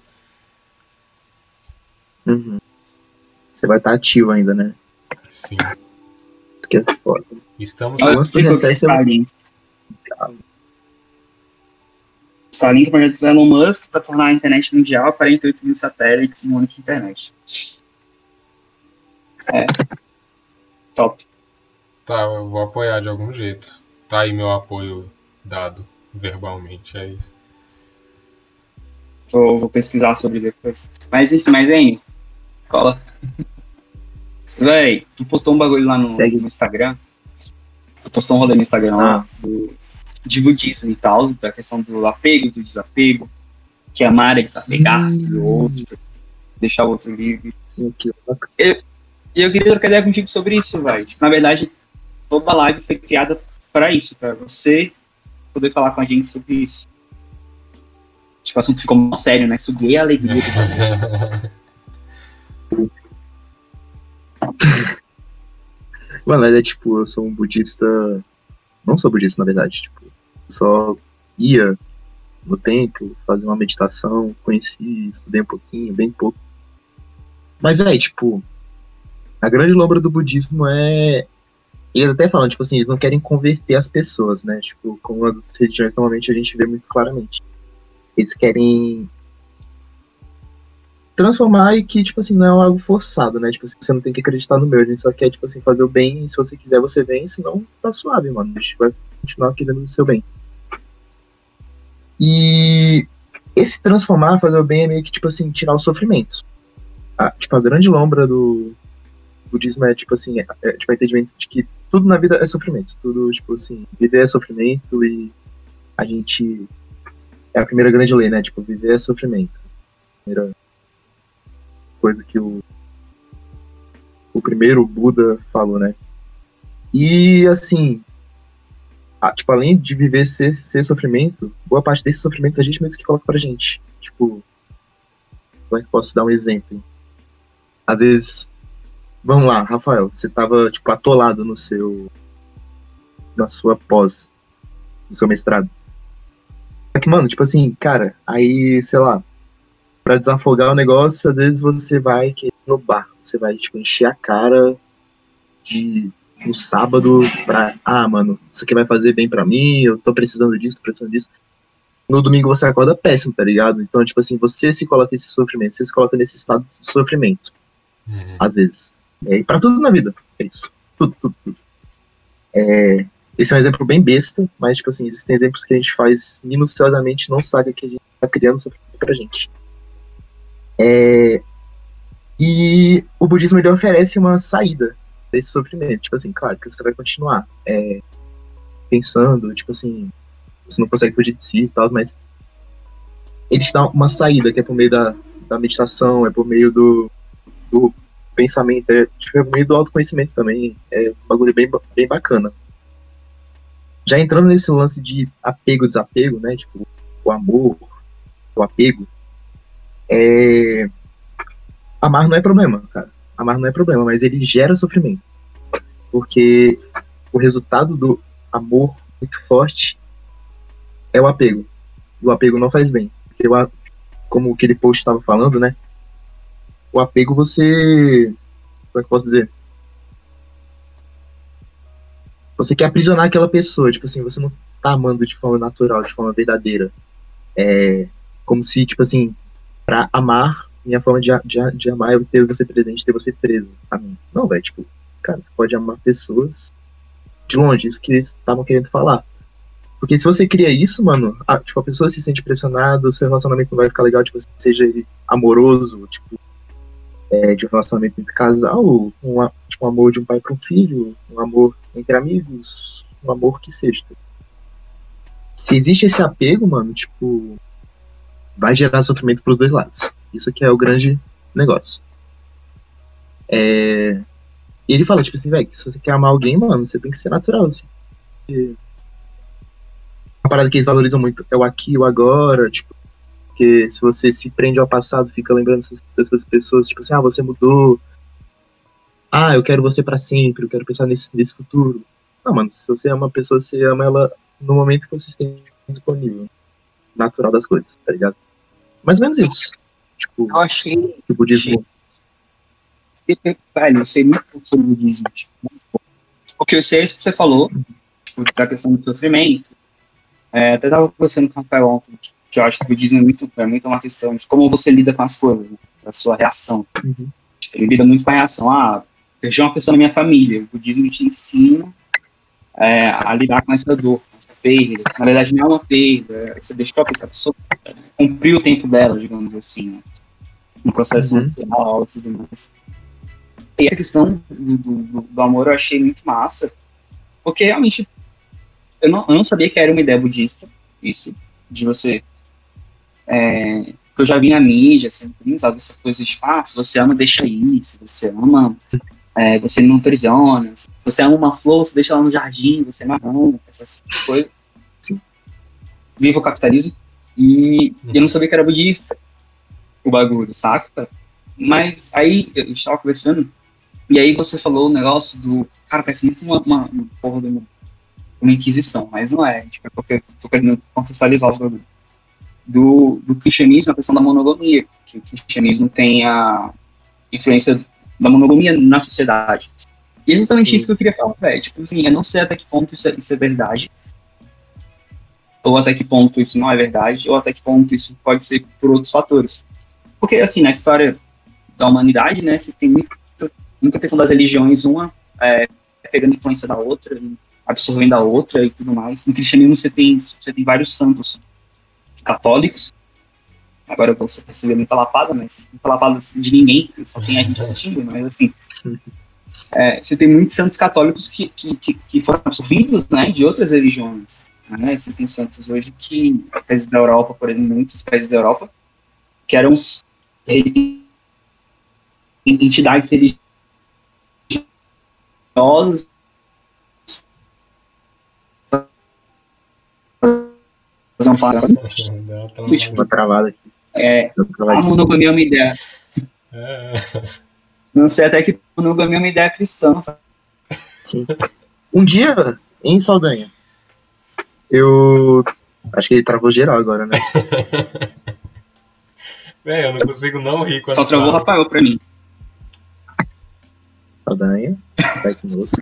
Speaker 2: Uhum. Você vai estar ativo ainda, né? Isso que é foda.
Speaker 1: Estamos.
Speaker 2: Olha, Antes do recesso,
Speaker 3: Starlink. Projeto do Elon Musk para tornar a internet mundial 48 mil satélites em uma única internet. É. Top.
Speaker 1: Tá, eu vou apoiar de algum jeito. Tá aí meu apoio dado verbalmente, é isso.
Speaker 3: Vou, vou pesquisar sobre depois. Mas enfim, mas hein, cola. Véi, tu postou um bagulho lá no,
Speaker 2: Segue.
Speaker 3: no Instagram. Tu postou um rolê no Instagram lá
Speaker 2: Ah,
Speaker 3: do, de budismo e tal, da questão do apego, do desapego, que amar é desapegar-se
Speaker 2: Sim.
Speaker 3: do outro, deixar o outro livre.
Speaker 2: sim, aqui.
Speaker 3: E eu queria trocar ideia contigo sobre isso. Tipo, na verdade, toda a live foi criada para isso, para você poder falar com a gente sobre isso. Tipo, o assunto ficou muito sério, né? Suguei a alegria do.
Speaker 2: Mano, é tipo, eu sou um budista. Não sou budista, na verdade. Tipo, só ia no templo, fazer uma meditação, conheci, estudei um pouquinho, bem pouco. Mas, velho, tipo, a grande lombra do budismo é. Eles até falam, tipo assim, eles não querem converter as pessoas, né? Tipo, como as outras religiões normalmente a gente vê muito claramente. Eles querem transformar e que, tipo assim, não é algo forçado, né? Tipo assim, você não tem que acreditar no meu, a gente só quer, tipo assim, fazer o bem, e se você quiser, você vem, senão tá suave, mano. A gente vai continuar querendo o seu bem. E esse transformar, fazer o bem é meio que, tipo assim, tirar o sofrimento. A, tipo, a grande lombra do budismo é, tipo assim, é, é, tipo, a entendimento de que tudo na vida é sofrimento. Tudo, tipo assim, viver é sofrimento e a gente... É a primeira grande lei, né? Tipo, viver é sofrimento. Primeira coisa que o o primeiro Buda falou, né? E assim, a- tipo, além de viver ser, ser sofrimento, boa parte desses sofrimentos a gente mesmo que coloca pra gente. Tipo, como é que posso dar um exemplo? Às vezes, vamos lá, Rafael, você tava, tipo, atolado no seu, na sua pós, no seu mestrado. Só que, mano, tipo assim, cara, aí, sei lá, pra desafogar o negócio, às vezes você vai no bar, você vai, tipo, encher a cara de no sábado pra, ah, mano, isso aqui vai fazer bem pra mim, eu tô precisando disso, tô precisando disso. No domingo você acorda péssimo, tá ligado? Então, tipo assim, você se coloca nesse sofrimento, você se coloca nesse estado de sofrimento,
Speaker 1: Uhum.
Speaker 2: às vezes. É, pra tudo na vida, é isso. Tudo, tudo, tudo. É, esse é um exemplo bem besta, mas, tipo assim, existem exemplos que a gente faz minuciosamente, não sabe que a gente tá criando sofrimento pra gente. É, e o budismo ele oferece uma saída desse sofrimento. Tipo assim, claro que você vai continuar é, pensando, tipo assim, você não consegue fugir de si e tal, mas ele te dá uma saída, que é por meio da, da meditação, é por meio do, do pensamento, é, tipo, é meio do autoconhecimento também. É um bagulho bem, bem bacana. Já entrando nesse lance de apego desapego, né? Tipo, o amor, o apego, é, amar não é problema, cara. Amar não é problema, mas ele gera sofrimento. Porque o resultado do amor muito forte é o apego. O apego não faz bem. Porque, a- como aquele post estava falando, né? O apego você. Como é que eu posso dizer? Você quer aprisionar aquela pessoa. Tipo assim, você não tá amando de forma natural, de forma verdadeira. É como se, tipo assim, pra amar, minha forma de, de, de amar é ter você presente, ter você preso a mim. Não, velho, tipo, cara, você pode amar pessoas de longe, isso que eles estavam querendo falar. Porque se você cria isso, mano, a, tipo, a pessoa se sente pressionada, o seu relacionamento não vai ficar legal, tipo, seja amoroso, tipo, é, de um relacionamento entre casal, um, a- tipo, um amor de um pai para um filho, um amor entre amigos, um amor que seja. Se existe esse apego, mano, tipo, vai gerar sofrimento pros dois lados. Isso que é o grande negócio. É... Ele fala, tipo assim, velho, se você quer amar alguém, mano, você tem que ser natural, assim. E- Uma parada que eles valorizam muito é o aqui o agora, tipo, porque se você se prende ao passado, fica lembrando dessas, dessas pessoas, tipo assim, ah, você mudou. Ah, eu quero você pra sempre, eu quero pensar nesse, nesse futuro. Não, mano, se você ama uma pessoa, você ama ela no momento que vocês têm disponível. Natural das coisas, tá ligado? Mais ou menos isso. Tipo,
Speaker 3: Eu achei.
Speaker 2: que o budismo.
Speaker 3: Velho, eu sei muito pouco sobre o budismo. Tipo, o que eu sei é isso que você falou, tipo, da questão do sofrimento. É, até tava conversando com o Rafael ontem, que- que eu acho que o budismo é muito, é muito uma questão de como você lida com as coisas, né? a sua reação.
Speaker 2: Uhum.
Speaker 3: Ele lida muito com a reação. Ah, perdi uma pessoa na minha família. O budismo te ensina é, a lidar com essa dor, com essa perda. Na verdade, não é uma perda. Você deixou a pessoa, a pessoa é, cumpriu o tempo dela, digamos assim. Né? Um processo
Speaker 2: Uhum.
Speaker 3: e tudo mais. E essa questão do, do, do amor eu achei muito massa, porque realmente eu não, eu não sabia que era uma ideia budista, isso, de você. É, eu já vi na mídia, assim, usado essa coisa de, ah, se você ama, deixa ir, se você ama, é, você não aprisiona, se você ama uma flor, você deixa ela no jardim, você não arranca, essas coisas.
Speaker 2: Sim.
Speaker 3: Viva o capitalismo. E eu não sabia que era budista o bagulho, saca? Mas aí eu estava conversando, e aí você falou o negócio do. Cara, parece muito uma, uma, uma porra de uma, uma inquisição, mas não é. Tipo, é porque eu tô querendo contextualizar os bagulhos. Do, do cristianismo, a questão da monogamia. Que o cristianismo tem a influência da monogamia na sociedade. E é exatamente
Speaker 2: Sim.
Speaker 3: isso que eu queria falar, velho. Tipo assim, eu não sei até que ponto isso é, isso é verdade. Ou até que ponto isso não é verdade, ou até que ponto isso pode ser por outros fatores. Porque, assim, na história da humanidade, né, você tem muita, muita questão das religiões, uma é, pegando influência da outra, absorvendo a outra e tudo mais. No cristianismo você tem, você tem vários santos católicos. Agora eu posso perceber muita lapada, mas muita lapada de ninguém, só tem a gente assistindo, mas assim. é, você tem muitos santos católicos que, que, que, que foram absorvidos né, de outras religiões. Né? Você tem santos hoje que, países da Europa, por exemplo, muitos países da Europa, que eram entidades religiosas um paralelo.
Speaker 1: Dá uma
Speaker 3: Twitch.
Speaker 2: Uma travada aqui.
Speaker 3: É, a monogamia é uma ideia.
Speaker 1: É.
Speaker 3: Não sei até que monogamia é uma ideia cristã.
Speaker 2: Sim. Um dia, em Saldanha, eu. Acho que ele travou geral agora, né?
Speaker 1: Véi, eu não consigo não rir quando
Speaker 3: Só travou o
Speaker 1: fala.
Speaker 3: Rafael pra mim.
Speaker 2: Saldanha. Back Moço.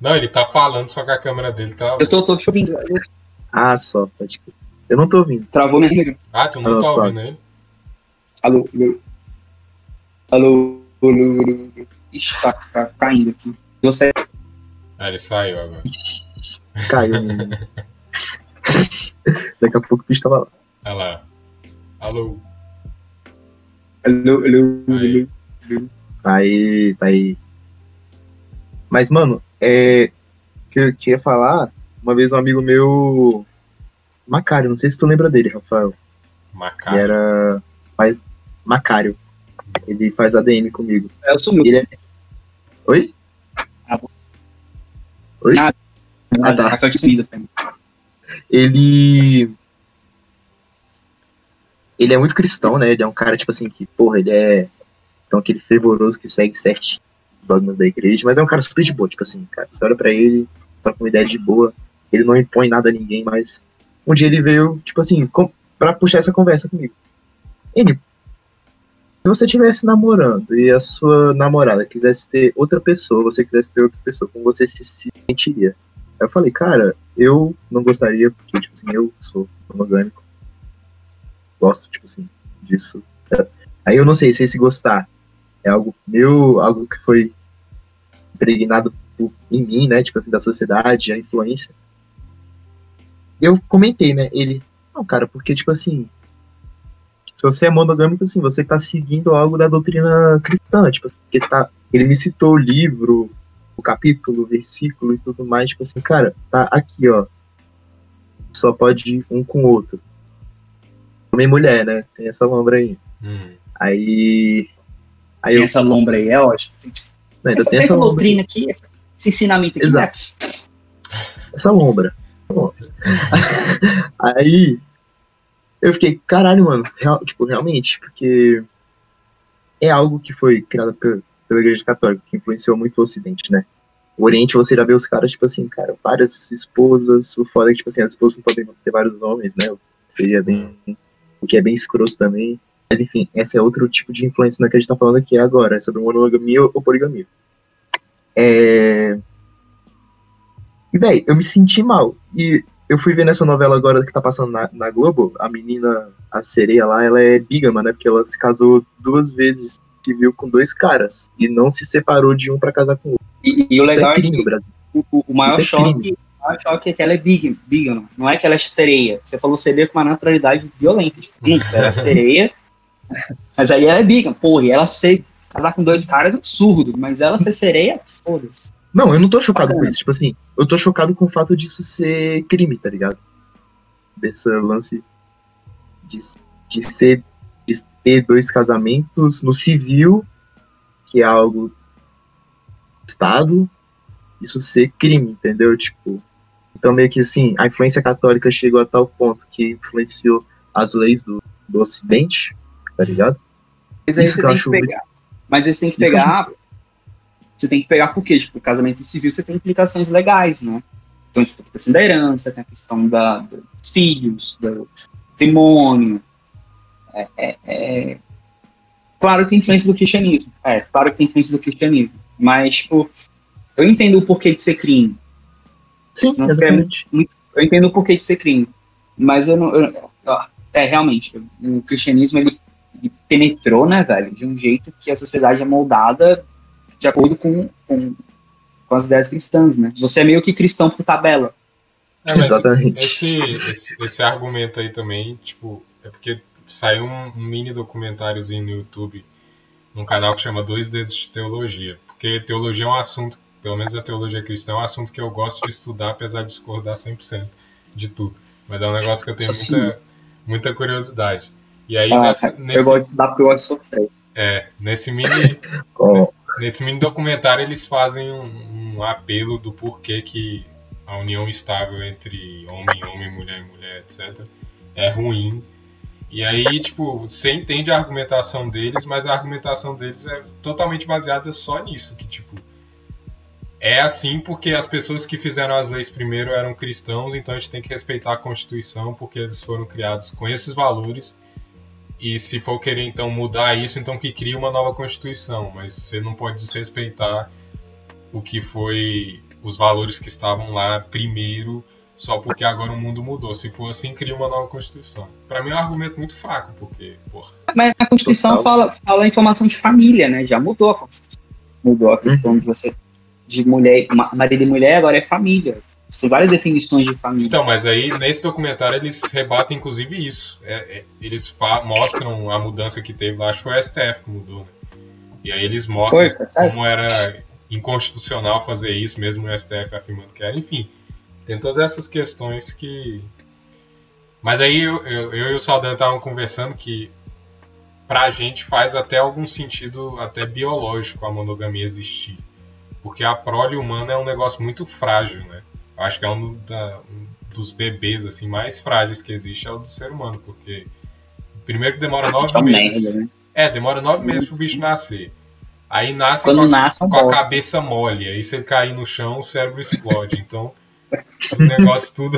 Speaker 1: Não, ele tá falando, só que a câmera dele travou.
Speaker 3: Eu tô, tô te ouvindo.
Speaker 2: Ah, só, pode crer. Eu não tô ouvindo.
Speaker 3: Travou minha câmera.
Speaker 1: Ah, tu não
Speaker 2: Alô,
Speaker 1: tá ouvindo ele?
Speaker 3: Alô, alô. Alô, alô, alô. Ixi, tá, tá caindo aqui. Você
Speaker 1: Ah, ele saiu agora.
Speaker 2: Caiu. menino. Daqui a pouco o bicho tava lá.
Speaker 1: Olha lá. Alô.
Speaker 3: Alô, alô,
Speaker 1: Aí.
Speaker 3: alô.
Speaker 2: Tá aí, tá aí. Mas, mano, é. O que eu queria falar, uma vez um amigo meu. Macário, não sei se tu lembra dele, Rafael. Ele
Speaker 1: Macaco.
Speaker 2: era. Faz... Macário. Ele faz ADM comigo.
Speaker 3: Eu sumiu.
Speaker 2: Ele é. Oi?
Speaker 3: Ah.
Speaker 2: Oi?
Speaker 3: Ah,
Speaker 2: Ah, tá.
Speaker 3: Rafael tinha sumido pra mim.
Speaker 2: ele. Ele é muito cristão, né? Ele é um cara, tipo assim, que, porra, ele é. Então, aquele fervoroso que segue certinho os dogmas da igreja, mas é um cara super de boa, tipo assim, cara. Você olha pra ele, troca uma ideia de boa, ele não impõe nada a ninguém, mas um dia ele veio, tipo assim, pra puxar essa conversa comigo. Ele, se você estivesse namorando e a sua namorada quisesse ter outra pessoa, você quisesse ter outra pessoa, como você se sentiria? Eu falei, cara, eu não gostaria, porque, tipo assim, eu sou monogâmico. Gosto, tipo assim, disso. Aí eu não sei se esse gostar é algo meu, algo que foi impregnado em mim, né? Tipo assim, da sociedade, a influência. Eu comentei, né? Ele, não, cara, porque, tipo assim, se você é monogâmico, assim, você tá seguindo algo da doutrina cristã, tipo, porque tá, ele me citou o livro, o capítulo, o versículo e tudo mais, tipo assim, cara, tá aqui, ó. Só pode ir um com o outro. Homem e mulher, né? Tem essa lombra aí.
Speaker 1: Hum.
Speaker 2: Aí. Aí
Speaker 3: Tem
Speaker 2: eu.
Speaker 3: essa lombra aí, é ótimo.
Speaker 2: não, ainda
Speaker 3: essa,
Speaker 2: tem
Speaker 3: essa doutrina aqui, esse ensinamento aqui.
Speaker 2: Exato.
Speaker 3: né?
Speaker 2: essa lombra. Aí eu fiquei, caralho, mano, real- tipo, realmente, porque é algo que foi criado pe- pela Igreja Católica, que influenciou muito o Ocidente, né? O Oriente você já vê os caras, tipo assim, cara, várias esposas, o foda é que, tipo assim, as esposas não podem ter vários homens, né? Seria bem. O que é bem escroto também. Mas enfim, esse é outro tipo de influência né, que a gente tá falando aqui agora, é sobre monogamia ou poligamia. É. E, véi, eu me senti mal. E eu fui ver nessa novela agora que tá passando na, na Globo, a menina, a sereia lá, ela é bígama, né? Porque ela se casou duas vezes, se viu com dois caras. E não se separou de um pra casar com o outro.
Speaker 3: E, e o
Speaker 2: Isso
Speaker 3: legal
Speaker 2: é
Speaker 3: é,
Speaker 2: crime no
Speaker 3: que
Speaker 2: Brasil.
Speaker 3: o, o- maior
Speaker 2: é
Speaker 3: choque,
Speaker 2: crime.
Speaker 3: o maior choque é que ela é big, big, não é que ela é sereia. Você falou sereia com uma naturalidade violenta. Tipo, hum, ela é sereia, mas aí ela é biga. Porra, e ela ser casar com dois caras é absurdo, mas ela ser sereia, foda-se.
Speaker 2: Não, eu não tô chocado com
Speaker 3: Bacana.
Speaker 2: isso. Tipo assim, eu tô chocado com o fato disso ser crime, tá ligado? Desse lance de, de ser. de ter dois casamentos no civil, que é algo. Estado, isso ser crime, entendeu? Tipo. Então, meio que assim, a influência católica chegou a tal ponto que influenciou as leis do, do Ocidente, tá ligado?
Speaker 3: Mas aí
Speaker 2: Isso
Speaker 3: você
Speaker 2: que eu
Speaker 3: tem
Speaker 2: acho
Speaker 3: que pegar. Mas você tem que
Speaker 2: Isso
Speaker 3: pegar. Você tem que pegar por quê? Tipo, o casamento civil você tem implicações legais, né? Então, tipo, tem a questão da herança, tem a questão da, dos filhos, do patrimônio. É, é- é- Claro que tem influência do cristianismo. É, claro que tem influência do cristianismo. Mas, tipo, eu entendo o porquê de ser crime.
Speaker 2: Sim,
Speaker 3: Não
Speaker 2: exatamente.
Speaker 3: Eu entendo o porquê de ser crime. Mas eu não. eu- é, realmente, o cristianismo ele, ele penetrou, né, velho, de um jeito que a sociedade é moldada de acordo com, com, com as ideias cristãs, né? Você é meio que cristão por tabela.
Speaker 1: É, mas
Speaker 2: Exatamente.
Speaker 1: Esse, esse, esse argumento aí também, tipo, é porque saiu um, um mini documentáriozinho no YouTube, num canal que chama Dois Dedos de Teologia. Porque teologia é um assunto, pelo menos a teologia cristã, é um assunto que eu gosto de estudar, apesar de discordar 100% de tudo. Mas é um negócio que eu tenho muita, muita curiosidade. E aí,
Speaker 3: Ah,
Speaker 1: nessa- nesse,
Speaker 3: Eu gosto de estudar porque eu gosto de sofrer.
Speaker 1: é, nesse mini, Nesse mini documentário eles fazem um, um apelo do porquê que a união estável entre homem e homem, mulher e mulher, etc. é ruim. E aí, tipo, você entende a argumentação deles, mas a argumentação deles é totalmente baseada só nisso, que tipo é assim porque as pessoas que fizeram as leis primeiro eram cristãos, então a gente tem que respeitar a Constituição porque eles foram criados com esses valores. E se for querer então mudar isso, então que crie uma nova Constituição, mas você não pode desrespeitar o que foi os valores que estavam lá primeiro, só porque agora o mundo mudou. Se for assim, cria uma nova Constituição. Pra mim é um argumento muito fraco, porque, porra,
Speaker 3: Mas a Constituição fala, fala em formação de família, né? Já mudou a Constituição. Mudou a questão de você de mulher, ma- marido e mulher, agora é família. São várias definições de família.
Speaker 1: Então, mas aí nesse documentário eles rebatem inclusive isso. É, é, eles mostram a mudança que teve lá, acho que foi o STF que mudou, né? E aí eles mostram como era inconstitucional fazer isso, mesmo o STF afirmando que era. Enfim, tem todas essas questões que. Mas aí eu, eu, eu e o Saldanha estavam conversando que pra gente faz até algum sentido até biológico a monogamia existir. Porque a prole humana é um negócio muito frágil, né? Eu acho que é um, da- um dos bebês assim mais frágeis que existe é o do ser humano, porque primeiro que demora nove
Speaker 3: É uma
Speaker 1: meses.
Speaker 3: merda, né?
Speaker 1: É, demora nove meses pro bicho nascer. Aí nasce
Speaker 3: Quando
Speaker 1: com a,
Speaker 3: nasce,
Speaker 1: com a cabeça mole. Aí se ele cair no chão, o cérebro explode. Então, os negócios tudo,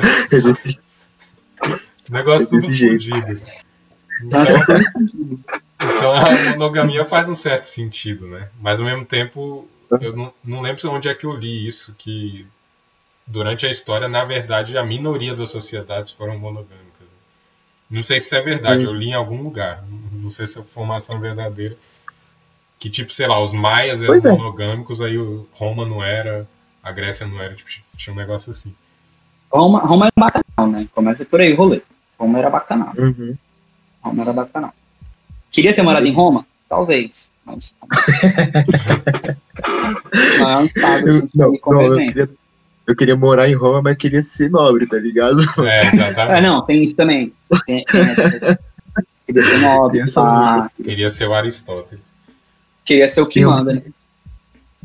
Speaker 1: negócio tudo.
Speaker 3: Nossa,
Speaker 1: Então, então a monogamia faz um certo sentido, né? Mas ao mesmo tempo, eu não, não lembro onde é que eu li isso, que durante a história, na verdade, a minoria das sociedades foram monogâmicas. Não sei se isso é verdade, eu li em algum lugar. Não sei se é informação verdadeira. Que, tipo, sei lá, os maias eram
Speaker 2: Pois é.
Speaker 1: monogâmicos, aí o Roma não era, a Grécia não era, tipo, tinha um negócio assim.
Speaker 3: Roma, Roma era bacanal, né? Começa por aí, rolê. Roma era bacanal.
Speaker 2: Uhum.
Speaker 3: Roma era bacanal. Queria ter morado em Roma? Talvez. Mas. não estado
Speaker 2: Eu,
Speaker 3: que
Speaker 2: não, não, eu, queria, eu queria morar em Roma, mas queria ser nobre, tá ligado?
Speaker 1: É,
Speaker 3: É,
Speaker 1: exatamente.
Speaker 3: não, tem isso também. Tem, tem essa- queria ser nobre,
Speaker 2: Essa
Speaker 3: pá,
Speaker 1: Queria ser o Aristóteles.
Speaker 3: queria ser o que
Speaker 2: Tem um-
Speaker 3: manda, né?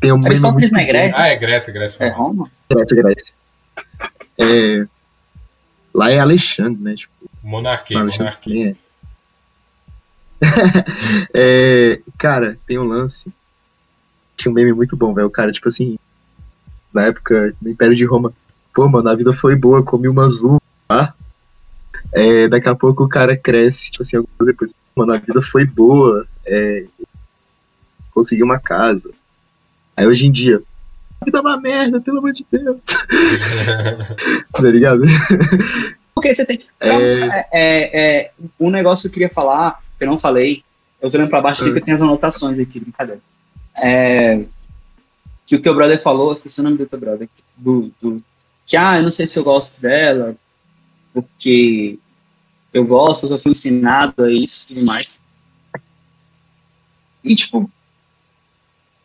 Speaker 2: Tem um
Speaker 3: Aristóteles
Speaker 2: muito
Speaker 3: é Grécia?
Speaker 1: Ah, é Grécia, Grécia.
Speaker 3: É. Roma?
Speaker 2: Grécia, Grécia. É, lá é Alexandre, né? Tipo,
Speaker 1: Monarquia,
Speaker 2: Alexandre
Speaker 1: monarquia.
Speaker 2: é. É, cara, tem um lance. Tinha um meme muito bom, velho. O cara, tipo assim, na época, no Império de Roma, pô, mano, a vida foi boa, comi umas uvas, tá? É, daqui a pouco o cara cresce, tipo assim, depois, mano, a vida foi boa, é, consegui uma casa. Aí hoje em dia, a vida é uma merda, pelo amor de Deus. tá ligado?
Speaker 3: Porque você tem que.
Speaker 2: É.
Speaker 3: É, é, é, um negócio que eu queria falar, que eu não falei, eu tô olhando pra baixo aqui
Speaker 2: Hum.
Speaker 3: porque tem as anotações aqui, brincadeira. É, que o teu brother falou, esqueci o nome do teu brother, do, do, que, ah, eu não sei se eu gosto dela, porque eu gosto, eu só fui ensinado a isso e tudo mais. E, tipo,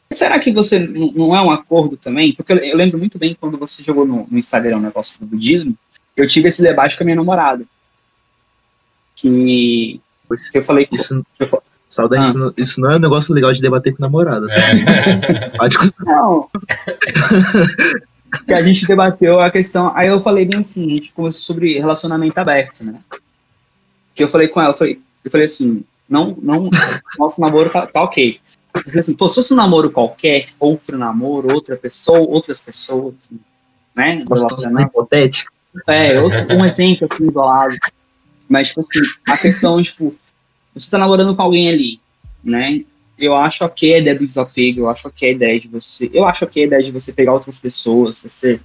Speaker 3: será que você não é um acordo também? Porque eu, eu lembro muito bem quando você jogou no, no Instagram o negócio do budismo, eu tive esse debate com a minha namorada. Que, que eu falei.
Speaker 2: Isso,
Speaker 3: que eu
Speaker 2: saudade,
Speaker 3: Ah.
Speaker 2: isso, não, isso não é um negócio legal de debater com namorada. sabe?
Speaker 1: É.
Speaker 3: Não. que a gente debateu a questão. Aí eu falei bem assim, a gente começou sobre relacionamento aberto, né? Que eu falei com ela, eu falei, eu falei assim, não, não, nosso namoro tá, tá ok. Eu falei assim, pô, se fosse um namoro qualquer, outro namoro, outra pessoa, outras pessoas, assim, né?
Speaker 2: uma situação
Speaker 3: relacionamento,
Speaker 2: hipotética.
Speaker 3: É, outro, um exemplo assim, isolado. Mas, tipo assim, a questão, tipo, você tá namorando com alguém ali, né? Eu acho ok a ideia do desapego, eu acho ok a ideia de você. Eu acho ok a ideia de você pegar outras pessoas, você,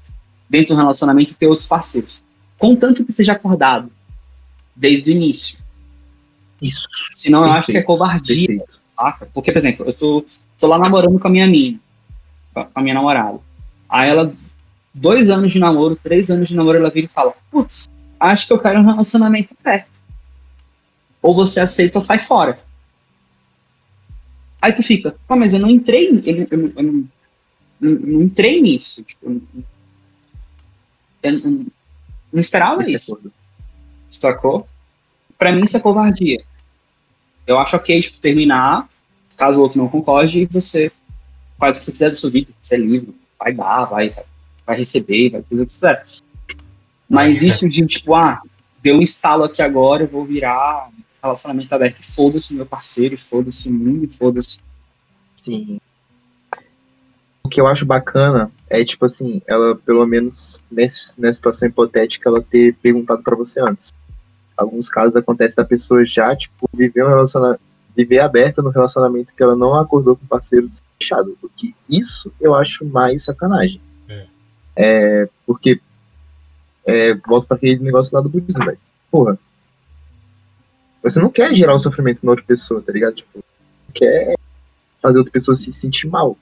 Speaker 3: dentro do relacionamento, ter outros parceiros. Contanto que seja acordado desde o início.
Speaker 2: Isso.
Speaker 3: Senão eu acho que é
Speaker 2: Perfeito,
Speaker 3: covardia,
Speaker 2: Perfeito.
Speaker 3: saca? Porque, por exemplo, eu tô, tô lá namorando com a minha mina, com a minha namorada. Aí ela, dois anos de namoro, três anos de namoro, ela vira e fala: Putz, acho que eu quero um relacionamento perto. Ou você aceita ou sai fora. Aí tu fica, pô, mas eu não entrei, eu, eu, eu não, não, não entrei nisso. Tipo, eu, não- eu não- não esperava
Speaker 2: Esse
Speaker 3: isso
Speaker 2: acordo.
Speaker 3: sacou? Pra mim isso é covardia. Eu acho ok, tipo, terminar, caso o outro não concorde, e você faz o que você quiser da sua vida, você é livre, vai dar, vai, vai receber, vai fazer o que quiser. Mas isso de, tipo, ah, deu um estalo aqui agora, eu vou virar relacionamento aberto, e foda-se meu parceiro, e foda-se o mundo, e foda-se.
Speaker 2: Sim. O que eu acho bacana é, tipo assim, ela, pelo menos nesse, nessa situação hipotética, ela ter perguntado pra você antes. Alguns casos acontece da pessoa já, tipo, viver um relacionamento, viver aberta no relacionamento que ela não acordou com o parceiro fechado. Porque isso eu acho mais sacanagem.
Speaker 1: É.
Speaker 2: É, porque, é, volto pra aquele negócio lá do budismo, velho. Porra. Você não quer gerar o sofrimento na outra pessoa, tá ligado? Tipo, quer fazer outra pessoa se sentir mal.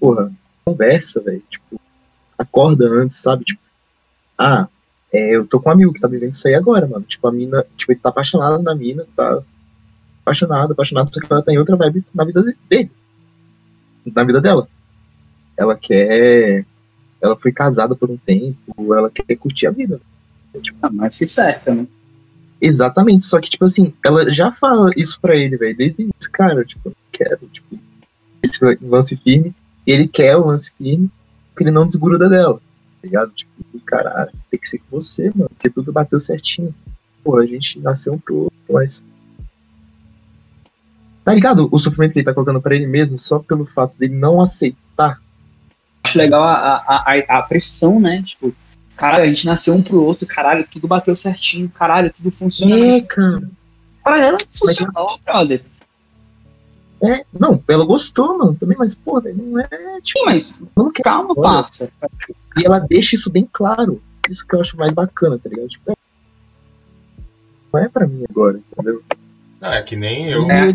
Speaker 2: Porra, conversa, velho. Tipo, acorda antes, sabe? Tipo, ah, é, eu tô com um amigo que tá vivendo isso aí agora, mano. Tipo, a mina, tipo, ele tá apaixonado na mina, tá apaixonado, apaixonado, só que ela tá em outra vibe na vida dele. Na vida dela. Ela quer. Ela foi casada por um tempo, ela quer curtir a vida.
Speaker 3: Ah, mas que certa, né?
Speaker 2: Exatamente, só que, tipo assim, ela já fala isso pra ele, velho, desde o início, cara, tipo, eu quero, tipo, esse lance firme, ele quer o lance firme, porque ele não desgruda dela, tá ligado? Tipo, caralho, tem que ser com você, mano, porque tudo bateu certinho. Pô, a gente nasceu um pro mas. Tá ligado? O sofrimento que ele tá colocando pra ele mesmo, só pelo fato dele não aceitar.
Speaker 3: Acho legal a, a, a, a pressão, né? Tipo, caralho, a gente nasceu um pro outro, caralho, tudo bateu certinho, caralho, tudo funciona.
Speaker 2: É, cara.
Speaker 3: Pra ela funcionou, brother.
Speaker 2: É, não, ela gostou, mano, também, mas, pô, não é, tipo,
Speaker 3: Sim, mas
Speaker 2: não quer
Speaker 3: calma,
Speaker 2: Olha.
Speaker 3: passa.
Speaker 2: E ela deixa isso bem claro. Isso que eu acho mais bacana, tá ligado? Tipo, é, não é pra mim agora, entendeu?
Speaker 1: Ah, é que nem eu.
Speaker 3: É.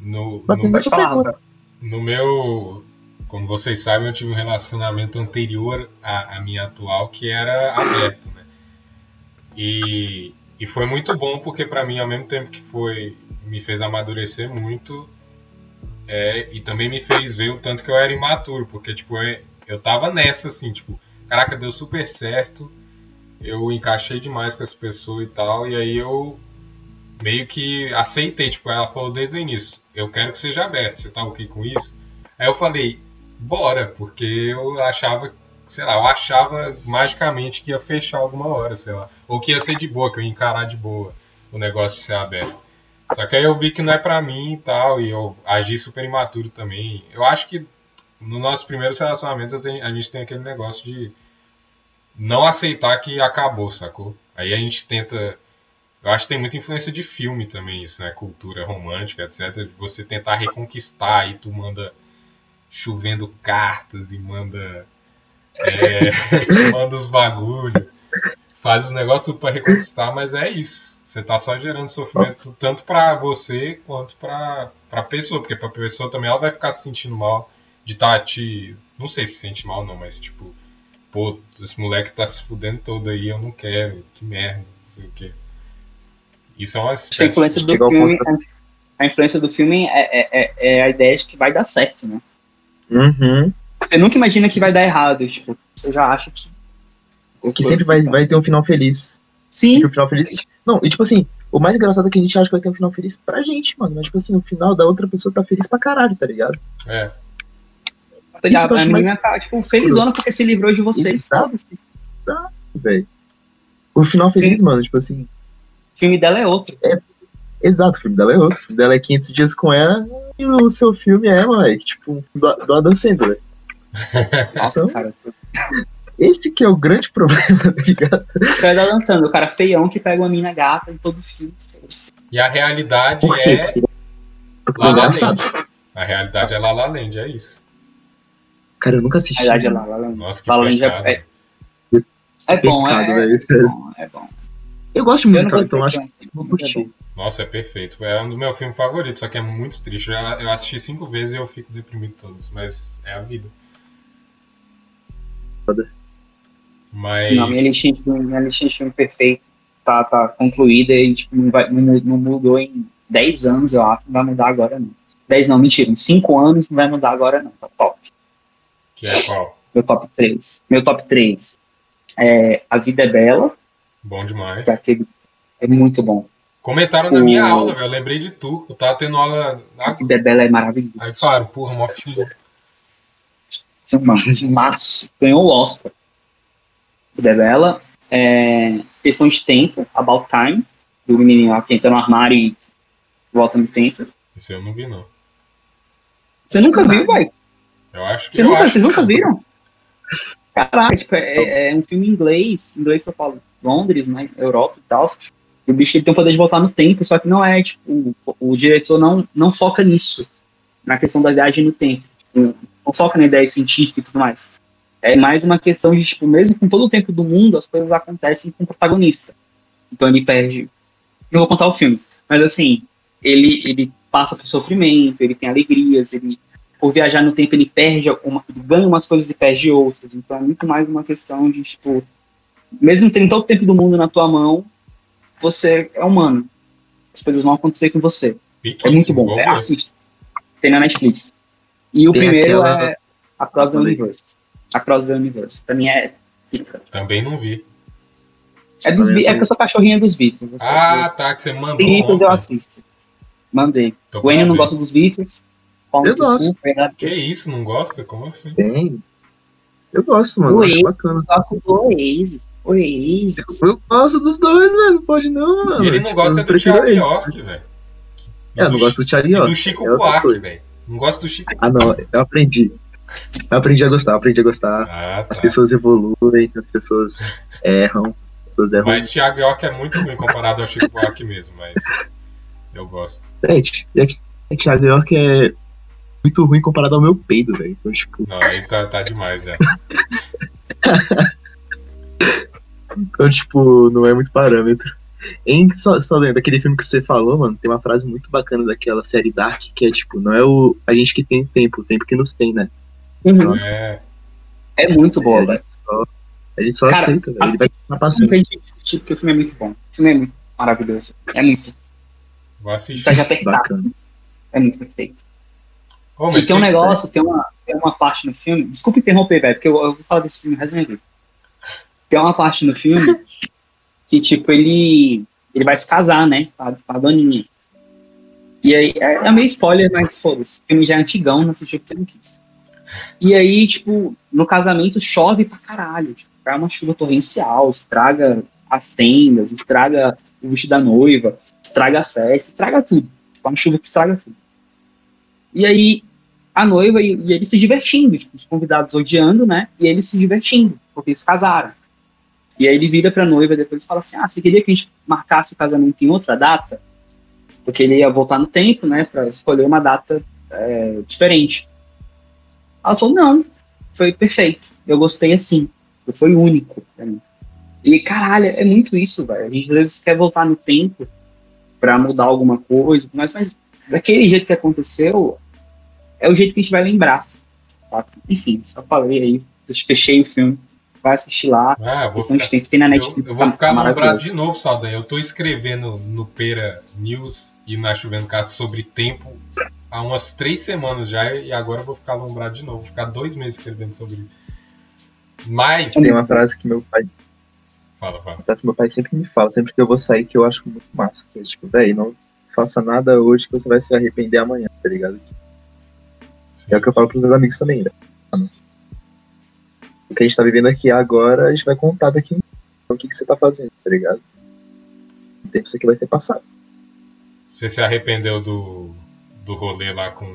Speaker 1: No, no,
Speaker 2: pergunta.
Speaker 1: no meu como vocês sabem, eu tive um relacionamento anterior à, à minha atual que era aberto, né? E, e foi muito bom porque para mim, ao mesmo tempo que foi me fez amadurecer muito, é, e também me fez ver o tanto que eu era imaturo, porque tipo eu, eu tava nessa assim, tipo, caraca, deu super certo, eu encaixei demais com essa pessoa e tal, e aí eu meio que aceitei, tipo, ela falou desde o início, eu quero que seja aberto, você tá ok com isso? Aí eu falei, bora, porque eu achava, sei lá, eu achava magicamente que ia fechar alguma hora, sei lá, ou que ia ser de boa, que eu ia encarar de boa o negócio de ser aberto. Só que aí eu vi que não é pra mim e tal, e eu agi super imaturo também. Eu acho que nos nossos primeiros relacionamentos a gente tem aquele negócio de não aceitar que acabou, sacou? Aí a gente tenta. Eu acho que tem muita influência de filme também, isso, né? Cultura romântica, etc. De você tentar reconquistar e tu manda chovendo cartas e manda. É, manda os bagulho. Faz os negócios tudo pra reconquistar, mas é isso. Você tá só gerando sofrimento Nossa. tanto para você quanto pra, pra pessoa, porque pra pessoa também ela vai ficar se sentindo mal de estar tá te. Não sei se se sente mal, não, mas tipo, pô, esse moleque tá se fudendo todo aí, eu não quero, que merda, não sei o quê. Isso é uma
Speaker 3: Acho a influência do filme. A influência do filme é, é, é, a ideia de que vai dar certo, né?
Speaker 2: Uhum.
Speaker 3: Você nunca imagina que vai dar errado, tipo, você já acha que.
Speaker 2: Que sempre vai, vai ter um final feliz.
Speaker 3: Sim.
Speaker 2: um final feliz. Não, e tipo assim, o mais engraçado é que a gente acha que vai ter um final feliz pra gente, mano. Mas, tipo assim, o final da outra pessoa tá feliz pra caralho, tá ligado?
Speaker 1: É.
Speaker 3: Isso a, a menina mais... tá, tipo, felizona porque se livrou de você.
Speaker 2: Exato, exato velho. O final feliz, Sim. mano, tipo assim.
Speaker 3: O filme dela é outro.
Speaker 2: É, exato, o filme dela é outro. O filme dela é 500 dias com ela e o seu filme é, moleque, tipo, do, do Adam Sandler.
Speaker 3: Nossa, então, cara.
Speaker 2: Esse que é o grande problema, tá ligado?
Speaker 3: O cara tá lançando, o cara feião que pega uma mina gata em todo filme.
Speaker 1: E a realidade é. Porque é engraçado. A realidade é La La Land, é isso.
Speaker 2: Cara, eu nunca assisti.
Speaker 3: A verdade é lá, lá,
Speaker 1: Nossa, que La Land é,
Speaker 3: é, é bom, é, é, é, bom, é bom.
Speaker 2: Eu gosto de musical, então acho que vou curtir.
Speaker 1: Nossa, é perfeito. É um dos meus filmes favoritos, só que é muito triste. Eu, eu assisti cinco vezes e eu fico deprimido todos, mas é a vida. Mas...
Speaker 3: Não, minha listinha de filme, minha listinha de filme perfeito tá, tá concluída e tipo, não, vai, não, não mudou em 10 anos, eu acho. Não vai mudar agora, não. 10 não, mentira. Em 5 anos não vai mudar agora, não. Tá top.
Speaker 1: Que é qual?
Speaker 3: Meu top 3. Meu top 3 é A Vida é Bela.
Speaker 1: Bom demais.
Speaker 3: É, é muito bom.
Speaker 1: Comentaram na o... minha aula, velho. Eu lembrei de tu. Eu tava tendo aula.
Speaker 3: A Vida é é maravilhoso.
Speaker 1: Aí falaram, porra, mó filho.
Speaker 3: Filmaço. Ganhou o Oscar. Vida é Bela. É... Questão de tempo, About Time. Do menininho lá que entra no armário e volta no tempo.
Speaker 1: Esse eu não vi, não.
Speaker 3: Você nunca viu, vai?
Speaker 1: Eu acho que.
Speaker 3: Vocês,
Speaker 1: eu
Speaker 3: nunca,
Speaker 1: acho
Speaker 3: vocês nunca viram? Caraca, tipo, é, é, um filme em inglês, inglês eu falo Londres, né, Europa e tal. E o bicho ele tem o poder de voltar no tempo, só que não é, tipo, o, o diretor não, não foca nisso, na questão da viagem no tempo. Tipo, não foca na ideia científica e tudo mais. É mais uma questão de, tipo, mesmo com todo o tempo do mundo, as coisas acontecem com o protagonista. Então ele perde. Não vou contar o filme, mas assim, ele, ele passa por sofrimento, ele tem alegrias, ele por viajar no tempo, ele perde, uma, ganha umas coisas e perde outras. Então é muito mais uma questão de, tipo, mesmo tendo todo o tempo do mundo na tua mão, você é humano. As coisas vão acontecer com você. é muito bom. É, assista. Tem na Netflix. E o Tem primeiro aquela... é Across the Universe. Across the Universe. Pra mim é pica.
Speaker 1: Também não vi.
Speaker 3: É, dos, é que eu sou cachorrinha dos Beatles.
Speaker 1: Ah, tá, que você mandou.
Speaker 3: Beatles eu assisto. Mandei. o Enio não gosta dos Beatles.
Speaker 2: Eu gosto.
Speaker 1: que isso, não gosta? Como assim?
Speaker 2: Tem. Eu gosto, mano.
Speaker 3: Oasis,
Speaker 2: bacana.
Speaker 3: Eu gosto do Oasis. Oasis.
Speaker 2: Eu, eu gosto dos dois, velho. Não pode não, mano.
Speaker 1: E ele não tipo, gosta do Thiago York, velho.
Speaker 2: É, eu não gosto do Thiago York.
Speaker 1: do Chico é Buarque, velho. Não gosto do Chico
Speaker 2: Ah, não. Eu aprendi. Eu aprendi a gostar, aprendi a gostar. Ah, tá. As pessoas evoluem, as pessoas erram. As pessoas erram.
Speaker 1: Mas Thiago York é muito ruim comparado ao Chico Buarque mesmo, mas eu gosto.
Speaker 2: Gente, é Thiago York é muito ruim comparado ao meu peido, velho. Então, tipo...
Speaker 1: Não, aí tá, tá demais, é.
Speaker 2: então, tipo, não é muito parâmetro. Em, só, só lendo, aquele filme que você falou, mano, tem uma frase muito bacana daquela série Dark, que é tipo, não é o, a gente que tem tempo, o tempo que nos tem, né?
Speaker 3: Uhum.
Speaker 1: É,
Speaker 3: É muito boa, velho.
Speaker 2: Só- Ele só
Speaker 3: Cara,
Speaker 2: aceita, velho. Ele vai continuar passando.
Speaker 3: a gente discutir, porque o filme é muito bom. O filme é muito maravilhoso. É muito.
Speaker 1: vou assistir.
Speaker 3: Tá já.
Speaker 2: Bacana.
Speaker 3: É muito perfeito. E
Speaker 1: mas
Speaker 3: tem um
Speaker 1: tem-
Speaker 3: negócio, tem uma, tem uma parte no filme. Desculpa interromper, velho, porque eu, eu vou falar desse filme vida. Tem uma parte no filme que, tipo, ele, ele vai se casar, né? Com a, com a Doninha. E aí, é, é meio spoiler, mas foda-se. O filme já é antigão, não assistiu porque não quis. E aí, tipo, no casamento chove pra caralho. Tipo, cai uma chuva torrencial, estraga as tendas, estraga o vestido da noiva, estraga a festa, estraga tudo. Tipo, é uma chuva que estraga tudo. E aí, a noiva e, e ele se divertindo, tipo, os convidados odiando, né? E eles se divertindo, porque eles casaram. E aí ele vira pra noiva depois fala assim: Ah, você queria que a gente marcasse o casamento em outra data? Porque ele ia voltar no tempo, né? Pra escolher uma data é, diferente. Ela falou: Não, foi perfeito. Eu gostei assim. Foi único pra mim. E caralho, é muito isso, velho. A gente às vezes quer voltar no tempo pra mudar alguma coisa, mas, mas daquele jeito que aconteceu, é o jeito que a gente vai lembrar. saca? Enfim, só falei aí, eu fechei o filme. Vai assistir lá.
Speaker 1: Ah, eu vou ficar,
Speaker 3: tem na
Speaker 1: eu,
Speaker 3: Netflix.
Speaker 1: eu vou
Speaker 3: tá-
Speaker 1: ficar
Speaker 3: tá
Speaker 1: lembrado de novo, Saldanha. Eu tô escrevendo no Pera News e na Chovendo Cartas sobre tempo há umas três semanas já e agora eu vou ficar lembrado de novo. Vou ficar dois meses escrevendo sobre isso. Mas.
Speaker 2: Tem uma frase que meu pai,
Speaker 1: Fala, fala.
Speaker 2: uma frase que meu pai sempre me fala, sempre que eu vou sair, que eu acho muito massa. Que é tipo, velho, não faça nada hoje que você vai se arrepender amanhã, tá ligado? É o que eu falo pros meus amigos também, velho. O que a gente tá vivendo aqui agora, a gente vai contar daqui o que, que você tá fazendo, tá ligado? O tempo isso aqui vai ser passado.
Speaker 1: Você se arrependeu do, do rolê lá com,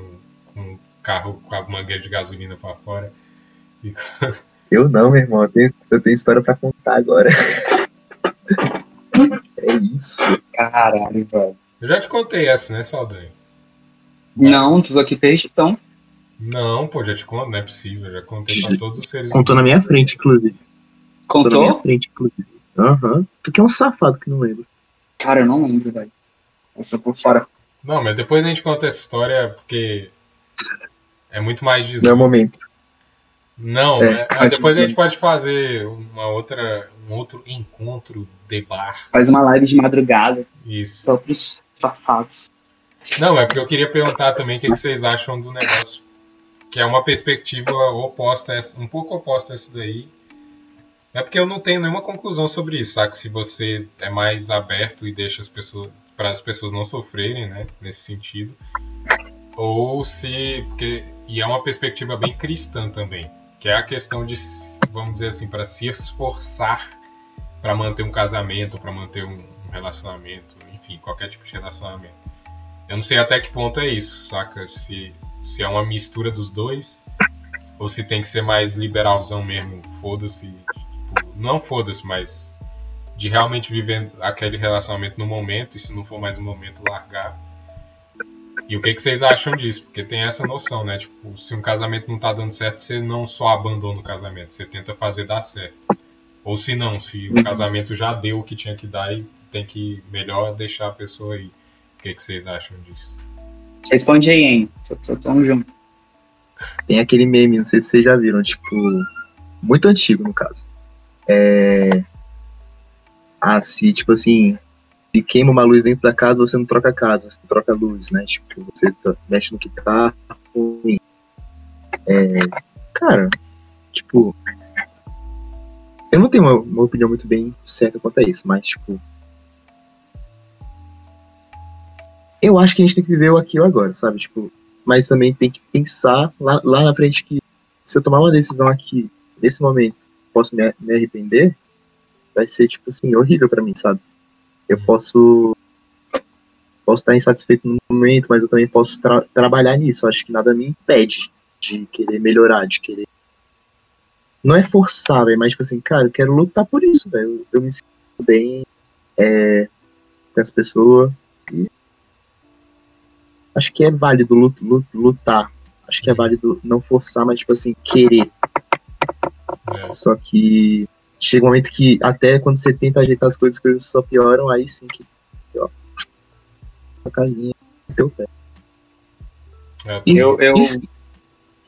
Speaker 1: com o carro com a mangueira de gasolina pra fora? E-
Speaker 2: Eu não, meu irmão, eu tenho, eu tenho história pra contar agora. é isso.
Speaker 3: Caralho, velho.
Speaker 1: Eu já te contei essa, né, Saldanha?
Speaker 3: Não, tu aqui peixe, então.
Speaker 1: Não, pô, já te conto, não é possível. Já contei pra todos os seres
Speaker 2: Contou na minha frente, inclusive. Contou na minha
Speaker 3: Contou?
Speaker 2: frente, inclusive. Aham. Tu que é um safado que não lembra.
Speaker 3: Cara, eu não lembro, velho. Eu sou por fora.
Speaker 1: Não, mas depois a gente conta essa história porque é muito mais
Speaker 2: Não é o
Speaker 1: disso.
Speaker 2: momento.
Speaker 1: Não,
Speaker 2: É,
Speaker 1: é-
Speaker 3: faz
Speaker 1: depois a gente pode fazer uma outra, um outro encontro de bar.
Speaker 3: Faz uma live de madrugada,
Speaker 1: Isso.
Speaker 3: só pros safados.
Speaker 1: Não, é porque eu queria perguntar também o que, que vocês acham do negócio. Que é uma perspectiva oposta, um pouco oposta a essa daí. É porque eu não tenho nenhuma conclusão sobre isso, sabe? Se você é mais aberto e deixa as pessoas para as pessoas não sofrerem, né, nesse sentido, ou se porque e é uma perspectiva bem cristã também, que é a questão de, vamos dizer assim, para se esforçar para manter um casamento, para manter um relacionamento, enfim, qualquer tipo de relacionamento. Eu não sei até que ponto é isso, saca? Se, se é uma mistura dos dois, ou se tem que ser mais liberalzão mesmo, foda-se. Tipo, não foda-se, mas de realmente viver aquele relacionamento no momento, e se não for mais um momento, largar. E o que, que vocês acham disso? Porque tem essa noção, né? Tipo, se um casamento não tá dando certo, você não só abandona o casamento, você tenta fazer dar certo. Ou se não, se o casamento já deu o que tinha que dar e tem que melhor deixar a pessoa aí. O que, que vocês acham disso?
Speaker 3: Responde aí, hein? Tamo junto.
Speaker 2: Tem aquele meme, não sei se vocês já viram, tipo. Muito antigo, no caso. É. Se, tipo assim. Se queima uma luz dentro da casa, você não troca a casa, você troca a luz, né? Tipo, você tá- mexe no que tá ruim. É. Cara, tipo. Eu não tenho uma, uma opinião muito bem certa quanto a isso, mas, tipo. Eu acho que a gente tem que viver o aqui e agora, sabe? Tipo, mas também tem que pensar lá, lá na frente que se eu tomar uma decisão aqui, nesse momento, posso me, me arrepender, vai ser, tipo assim, horrível pra mim, sabe? Eu posso posso estar insatisfeito no momento, mas eu também posso tra- trabalhar nisso. Eu acho que nada me impede de querer melhorar, de querer. Não é forçar, velho, mas tipo assim, cara, eu quero lutar por isso, velho. Eu, eu me sinto bem é, com essa pessoa. Acho que é válido lut- lut- lutar. Acho que é válido não forçar, mas tipo assim, querer.
Speaker 1: É.
Speaker 2: Só que chega um momento que até quando você tenta ajeitar as coisas, as coisas só pioram, aí sim que ó, a casinha teu pé.
Speaker 1: É,
Speaker 2: E,
Speaker 3: Eu- eu-
Speaker 2: e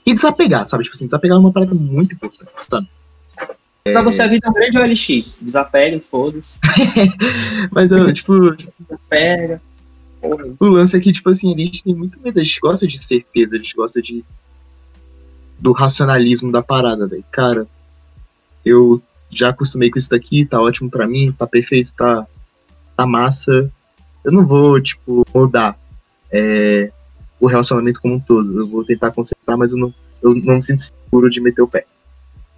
Speaker 2: E desapegar, sabe? Tipo assim, desapegar é uma parada muito importante, sabe?
Speaker 3: Pra você a vida é grande OLX. Desapega, foda-se.
Speaker 2: Mas eu, tipo,
Speaker 3: Desapega.
Speaker 2: O lance é que, tipo assim, gente tem muito medo, a gente gosta de certeza, a gente gosta de do racionalismo da parada, velho. Cara, eu já acostumei com isso daqui, tá ótimo pra mim, tá perfeito, tá, tá massa. Eu não vou, tipo, mudar é, o relacionamento como um todo. Eu vou tentar consertar, mas eu não, eu não me sinto seguro de meter o pé.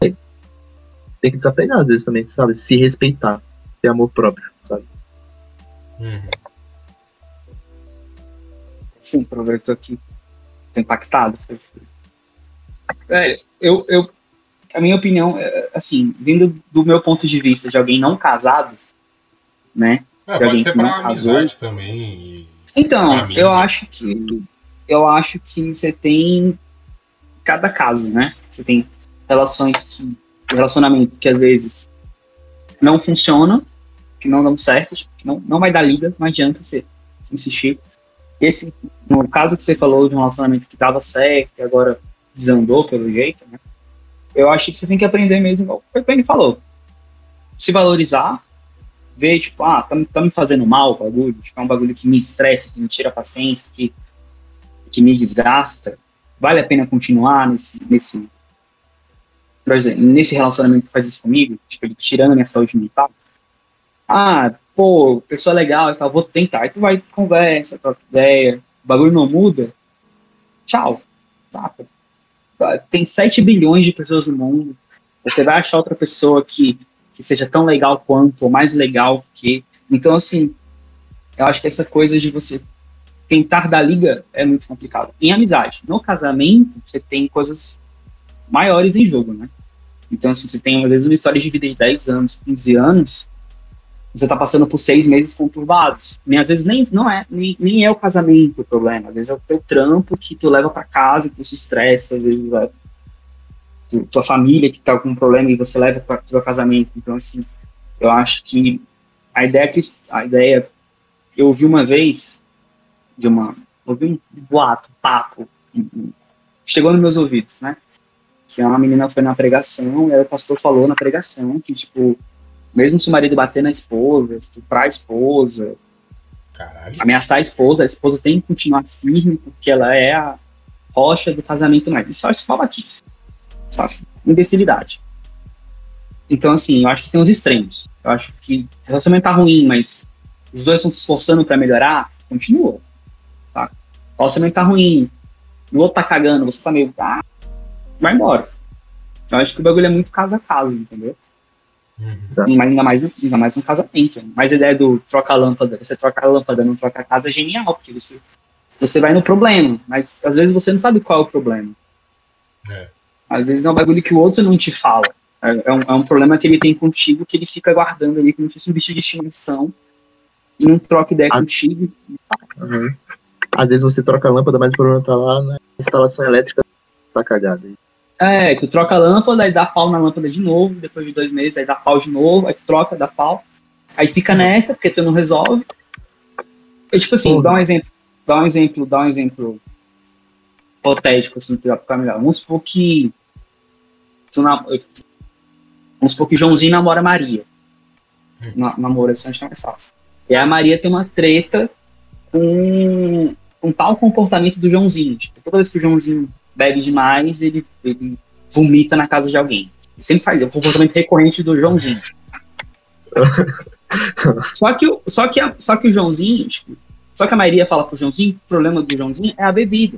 Speaker 2: É. Tem que desapegar às vezes também, sabe? Se respeitar, ter amor próprio, sabe?
Speaker 1: Uhum.
Speaker 3: Sim, aproveitou aqui. Tô impactado. Velho, eu, eu, a minha opinião, é, assim, vindo do meu ponto de vista de alguém não casado, né?
Speaker 1: É,
Speaker 3: De alguém
Speaker 1: pode ser
Speaker 3: que não casou.
Speaker 1: amizade também.
Speaker 3: Então, eu
Speaker 1: né?
Speaker 3: acho que eu acho que você tem cada caso, né? Você tem relações que relacionamentos que às vezes não funcionam, que não dão certo, que não, não vai dar liga, não adianta você insistir. Esse, no caso que você falou de um relacionamento que dava certo e agora desandou pelo jeito, né? Eu acho que você tem que aprender mesmo, igual o ele falou. Se valorizar, ver, tipo, ah, tá, tá me fazendo mal o bagulho, tipo, é um bagulho que me estressa, que me tira a paciência, que, que me desgasta. Vale a pena continuar nesse, nesse, por exemplo, nesse relacionamento que faz isso comigo, tipo, tirando a minha saúde mental? Ah, pô, pessoa legal e tal, vou tentar. Aí tu vai, conversa, troca ideia, o bagulho não muda, tchau, saca? Tem 7 bilhões de pessoas no mundo, você vai achar outra pessoa que, que seja tão legal quanto, ou mais legal que. Então, assim, eu acho que essa coisa de você tentar dar liga é muito complicado. Em amizade, no casamento, você tem coisas maiores em jogo, né? Então, assim, você tem, às vezes, uma história de vida de 10 anos, 15 anos, você tá passando por seis meses conturbados. Nem, às vezes nem, não é, nem, nem é o casamento o problema, às vezes é o teu trampo que tu leva para casa, tu se estressa, às vezes é tu- tua família que tá com um problema e você leva para o casamento. Então, assim, eu acho que a ideia que a ideia eu ouvi uma vez de uma ouvi um boato, um papo, chegou nos meus ouvidos, né? Que uma menina foi na pregação e aí o pastor falou na pregação que tipo mesmo se o marido bater na esposa, estuprar a esposa,
Speaker 1: Caralho.
Speaker 3: ameaçar a esposa, a esposa tem que continuar firme porque ela é a rocha do casamento mais. Isso eu acho babaquice. Isso eu acho imbecilidade. Então, assim, eu acho que tem os extremos. Eu acho que o relacionamento tá ruim, mas os dois estão se esforçando para melhorar, continua. Tá? O relacionamento tá ruim, o outro tá cagando, você tá meio. Ah, vai embora. Eu acho que o bagulho é muito caso a caso, entendeu?
Speaker 1: Uhum.
Speaker 3: Mas ainda mais, ainda mais no casamento. né? Mas a ideia do troca a lâmpada, você troca a lâmpada, não troca a casa é genial, porque você, você vai no problema, mas às vezes você não sabe qual é o problema.
Speaker 1: É.
Speaker 3: Às vezes é um bagulho que o outro não te fala. É, é um, é um problema que ele tem contigo que ele fica guardando ali como se fosse um bicho de estimação e não troca ideia
Speaker 2: Ah.
Speaker 3: contigo.
Speaker 2: Uhum. Às vezes você troca a lâmpada, mas o problema tá lá na instalação elétrica tá cagada.
Speaker 3: É, tu troca a lâmpada, aí dá pau na lâmpada de novo, depois de dois meses, aí dá pau de novo, aí tu troca, dá pau. Aí fica nessa, porque tu não resolve. É tipo assim,
Speaker 2: Porra.
Speaker 3: dá um exemplo, dá um exemplo, dá um exemplo hipotético, assim, pra ficar melhor. Vamos supor que. Tu na, vamos supor que Joãozinho namora Maria. Na, namora, assim, acho que é mais fácil. E aí a Maria tem uma treta com, com tal comportamento do Joãozinho. Tipo, toda vez que o Joãozinho bebe demais, ele, ele vomita na casa de alguém. Ele sempre faz, é um comportamento recorrente do Joãozinho. só, que, o- só, que a- só que o Joãozinho, tipo, só que a Maria fala pro Joãozinho que o problema do Joãozinho é a bebida.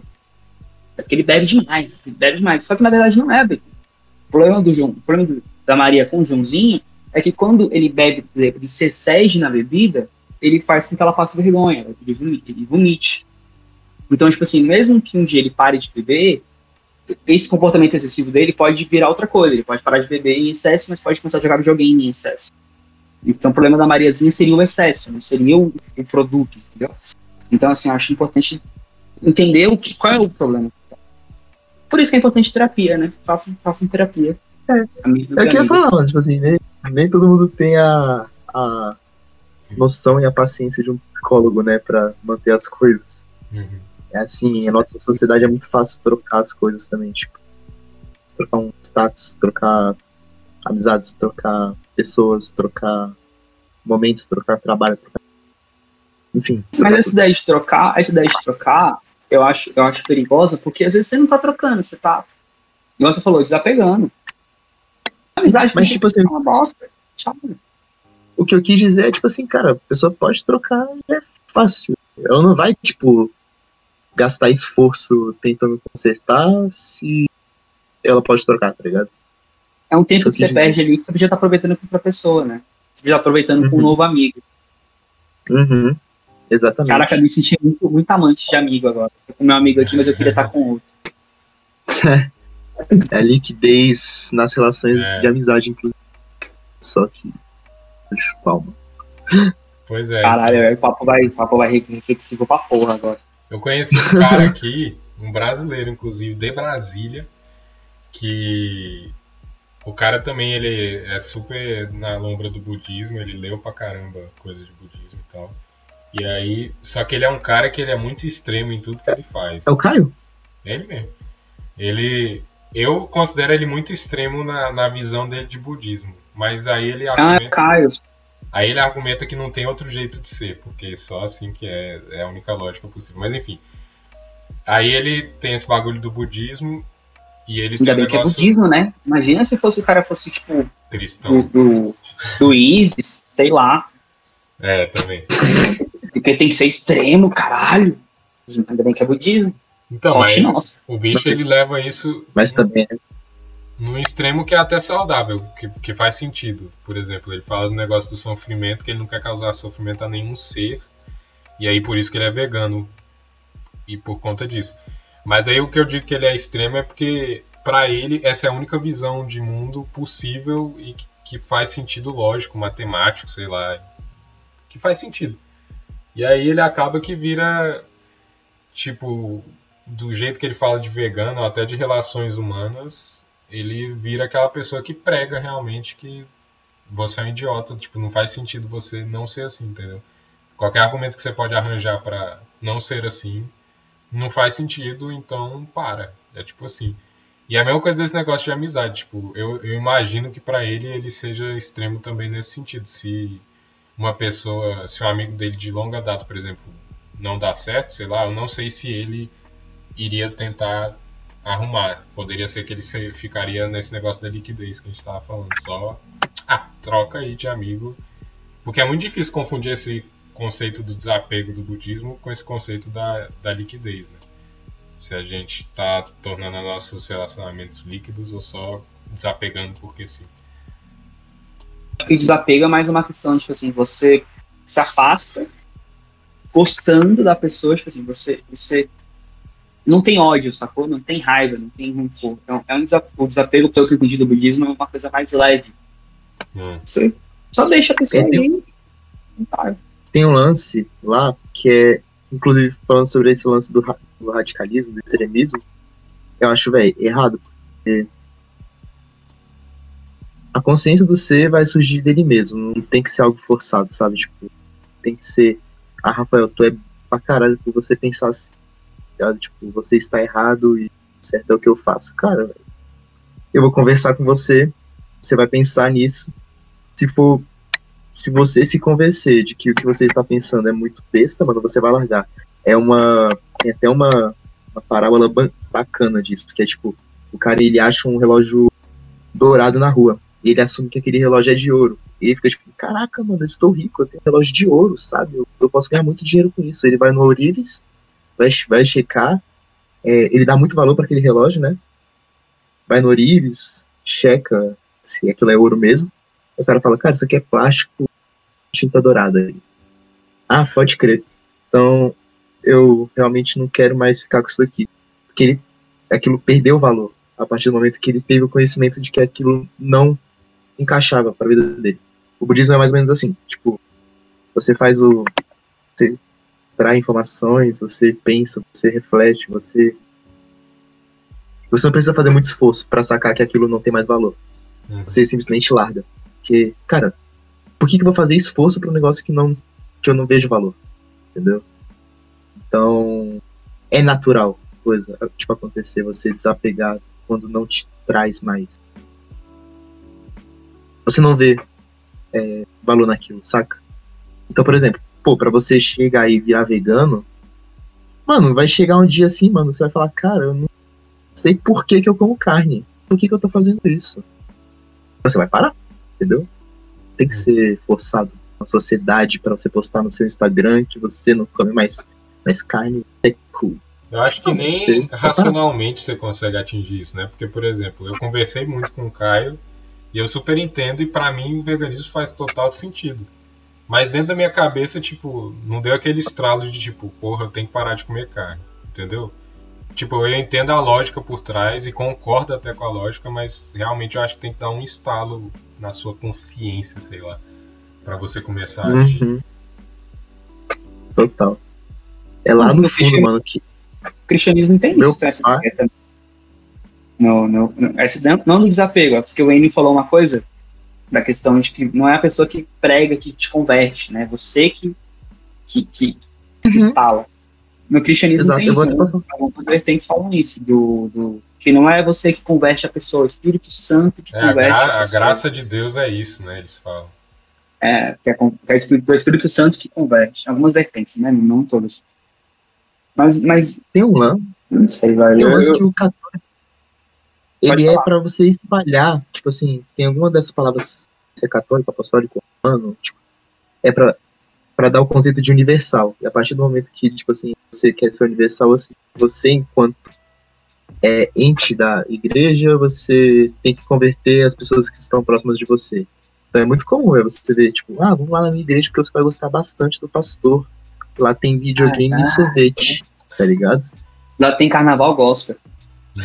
Speaker 3: É porque ele bebe demais, ele bebe demais. Só que na verdade não é a bebida. O problema, do João, o problema do- da Maria com o Joãozinho é que quando ele bebe, ele se excede na bebida, ele faz com que ela passe vergonha, ele vomite. Ele vomite. Então, tipo assim, mesmo que um dia ele pare de beber, esse comportamento excessivo dele pode virar outra coisa. Ele pode parar de beber em excesso, mas pode começar a jogar videogame em excesso. Então, o problema da Mariazinha seria o excesso, não seria o, o produto, entendeu? Então, assim, eu acho importante entender o que, qual é o problema. Por isso que é importante terapia, né? Façam, façam terapia.
Speaker 2: É. É o que eu ia falar, mano, tipo assim, nem, nem todo mundo tem a, a noção e a paciência de um psicólogo, né, pra manter as coisas.
Speaker 1: Uhum.
Speaker 2: É assim, a nossa sociedade é muito fácil trocar as coisas também, tipo. trocar um status, trocar amizades, trocar pessoas, trocar momentos, trocar trabalho, trocar. Enfim.
Speaker 3: Mas essa ideia de trocar, essa ideia de trocar, eu acho, eu acho perigosa, porque às vezes você não tá trocando, você tá, igual você falou, desapegando. A amizade
Speaker 2: mas, tipo assim,
Speaker 3: é uma bosta. Tchau.
Speaker 2: O que eu quis dizer é, tipo assim, cara, a pessoa pode trocar, é fácil. Ela não vai, tipo, gastar esforço tentando consertar se ela pode trocar, tá ligado?
Speaker 3: É um tempo que você
Speaker 2: que
Speaker 3: perde ali que você podia estar aproveitando com outra pessoa, né? Você podia estar aproveitando com um
Speaker 2: Uhum.
Speaker 3: novo amigo.
Speaker 2: Uhum. Exatamente.
Speaker 3: Caraca, eu me senti muito, muito amante de amigo agora. Eu com meu amigo aqui, mas eu queria estar com outro.
Speaker 2: é a liquidez nas relações
Speaker 1: É.
Speaker 2: de amizade, inclusive. Só que. Palma.
Speaker 1: Pois é.
Speaker 3: Caralho, o papo vai, o papo vai reflexivo pra porra agora.
Speaker 1: Eu conheci um cara aqui, um brasileiro, inclusive, de Brasília, que o cara também ele é super na lombra do budismo, ele leu pra caramba coisas de budismo e tal. E aí, só que ele é um cara que ele é muito extremo em tudo que ele faz.
Speaker 2: É o Caio?
Speaker 1: É ele mesmo. Ele, eu considero ele muito extremo na, na visão dele de budismo, mas aí ele
Speaker 3: Ah,
Speaker 1: argumenta,
Speaker 3: Caio.
Speaker 1: Aí ele argumenta que não tem outro jeito de ser, porque só assim que é, é a única lógica possível. Mas enfim, aí ele tem esse bagulho do budismo e ele
Speaker 3: Ainda
Speaker 1: tem um
Speaker 3: bem que é
Speaker 1: negócio
Speaker 3: budismo, né? Imagina se fosse o cara fosse, tipo, do,
Speaker 1: cristão.
Speaker 3: do, do ISIS, sei lá.
Speaker 1: É, também.
Speaker 3: Porque tem que ser extremo, caralho. Ainda bem que é budismo.
Speaker 1: Então,
Speaker 3: Sorte
Speaker 1: aí,
Speaker 3: nossa.
Speaker 1: o bicho ele leva isso
Speaker 2: Mas também.
Speaker 1: Num extremo que é até saudável, que, que faz sentido. Por exemplo, ele fala do negócio do sofrimento, que ele não quer causar sofrimento a nenhum ser, e aí por isso que ele é vegano, e por conta disso. Mas aí o que eu digo que ele é extremo é porque, pra ele, essa é a única visão de mundo possível e que, que faz sentido lógico, matemático, sei lá, que faz sentido. E aí ele acaba que vira, tipo, do jeito que ele fala de vegano, até de relações humanas, ele vira aquela pessoa que prega realmente que você é um idiota, tipo, não faz sentido você não ser assim, entendeu? Qualquer argumento que você pode arranjar pra não ser assim, não faz sentido, então para. É tipo assim. E é a mesma coisa desse negócio de amizade, tipo, eu, eu imagino que pra ele ele seja extremo também nesse sentido. Se uma pessoa, se um amigo dele de longa data, por exemplo, não dá certo, sei lá, eu não sei se ele iria tentar arrumar. Poderia ser que ele ficaria nesse negócio da liquidez que a gente tava falando. Só, ah, troca aí de amigo. Porque é muito difícil confundir esse conceito do desapego do budismo com esse conceito da, da liquidez, né? Se a gente tá tornando os nossos relacionamentos líquidos ou só desapegando porque sim.
Speaker 3: E desapego é mais uma questão, tipo assim, você se afasta gostando da pessoa, tipo assim, você, você não tem ódio, sacou? Não tem raiva, não tem rancor. Então, é um desa- o desapego, pelo que eu entendi do budismo, é uma coisa mais leve.
Speaker 1: Hum.
Speaker 3: Você só deixa a pessoa
Speaker 2: É, tem-
Speaker 3: ali. e vai.
Speaker 2: Tem um lance lá que é, inclusive, falando sobre esse lance do, ra- do radicalismo, do extremismo, eu acho, velho, errado. Porque a consciência do ser vai surgir dele mesmo. Não tem que ser algo forçado, sabe? Tipo, tem que ser. Ah, Rafael, tu é pra caralho por você pensar assim. Ligado? Tipo, você está errado e certo é o que eu faço. Cara, eu vou conversar com você, você vai pensar nisso. Se for se você se convencer de que o que você está pensando é muito besta, mano, você vai largar. É uma. Tem até uma, uma parábola ba- bacana disso, que é tipo, o cara ele acha um relógio dourado na rua. Ele assume que aquele relógio é de ouro. Ele fica tipo, caraca, mano, eu estou rico, eu tenho um relógio de ouro, sabe? Eu, eu posso ganhar muito dinheiro com isso. Ele vai no Ourives, vai, vai checar. é, ele dá muito valor para aquele relógio, né? Vai no Ourives, checa se aquilo é ouro mesmo. O cara fala, cara, isso aqui é plástico, tinta dourada. Ah, pode crer. Então, eu realmente não quero mais ficar com isso daqui. Porque ele, aquilo perdeu valor a partir do momento que ele teve o conhecimento de que aquilo não encaixava para a vida dele. O budismo é mais ou menos assim, tipo, você faz o você traz informações, você pensa, você reflete, você você não precisa fazer muito esforço para sacar que aquilo não tem mais valor
Speaker 1: Hum.
Speaker 2: você simplesmente larga. Porque, cara, por que, que eu vou fazer esforço para um negócio que, não, que eu não vejo valor? Entendeu? Então, é natural coisa, tipo, acontecer, você desapegar quando não te traz mais. Você não vê é, valor naquilo, saca? Então, por exemplo, pô, pra você chegar e virar vegano, mano, vai chegar um dia assim, mano, você vai falar, cara, eu não sei por que, que eu como carne. Por que, que eu tô fazendo isso? Você vai parar, entendeu? Tem que ser forçado na sociedade para você postar no seu Instagram que você não come mais, mais carne. É cool.
Speaker 1: Eu acho que
Speaker 2: Não,
Speaker 1: nem
Speaker 2: você-
Speaker 1: racionalmente você consegue atingir isso, né? Porque, por exemplo, eu conversei muito com o Caio e eu super entendo e pra mim o veganismo faz total sentido. Mas dentro da minha cabeça, tipo, não deu aquele estralo de tipo, porra, eu tenho que parar de comer carne, entendeu? Tipo, eu entendo a lógica por trás e concordo até com a lógica, mas realmente eu acho que tem que dar um estalo na sua consciência, sei lá, pra você começar a agir.
Speaker 2: Uhum. Total. É lá no
Speaker 3: No
Speaker 2: fundo, mano, que
Speaker 3: O cristianismo tem
Speaker 2: Meu
Speaker 3: isso, tem essa ideia também. No, esse não, não do desapego, é porque o Enio falou uma coisa da questão de que não é a pessoa que prega que te converte, né? Você que, que, que, que
Speaker 2: Uhum.
Speaker 3: instala. No cristianismo
Speaker 2: Exato,
Speaker 3: tem isso, né? algumas vertentes falam isso, do, do, que não é você que converte a pessoa, é o Espírito Santo que
Speaker 1: É, a,
Speaker 3: converte
Speaker 1: gra-
Speaker 3: a
Speaker 1: a graça de Deus é isso, né? Eles falam.
Speaker 3: É, que é, que é o Espírito, é o Espírito Santo que converte. Algumas vertentes, né? Não todas. Mas, mas
Speaker 2: Tem um lance,
Speaker 3: não sei, velho.
Speaker 2: tem um
Speaker 3: Eu-
Speaker 2: lance
Speaker 3: eu-
Speaker 2: que o católico.
Speaker 3: Pode
Speaker 2: Ele é
Speaker 3: falar.
Speaker 2: pra você espalhar, tipo assim, tem alguma dessas palavras, ser católico, apostólico, romano, tipo, é pra, pra dar o conceito de universal. E a partir do momento que, tipo assim, você quer ser universal, você, você enquanto é ente da igreja, você tem que converter as pessoas que estão próximas de você. Então é muito comum é você ver, tipo, ah, vamos lá na minha igreja porque você vai gostar bastante do pastor. Lá tem videogame
Speaker 3: Ah,
Speaker 2: e sorvete, tá ligado?
Speaker 3: Lá tem carnaval gospel.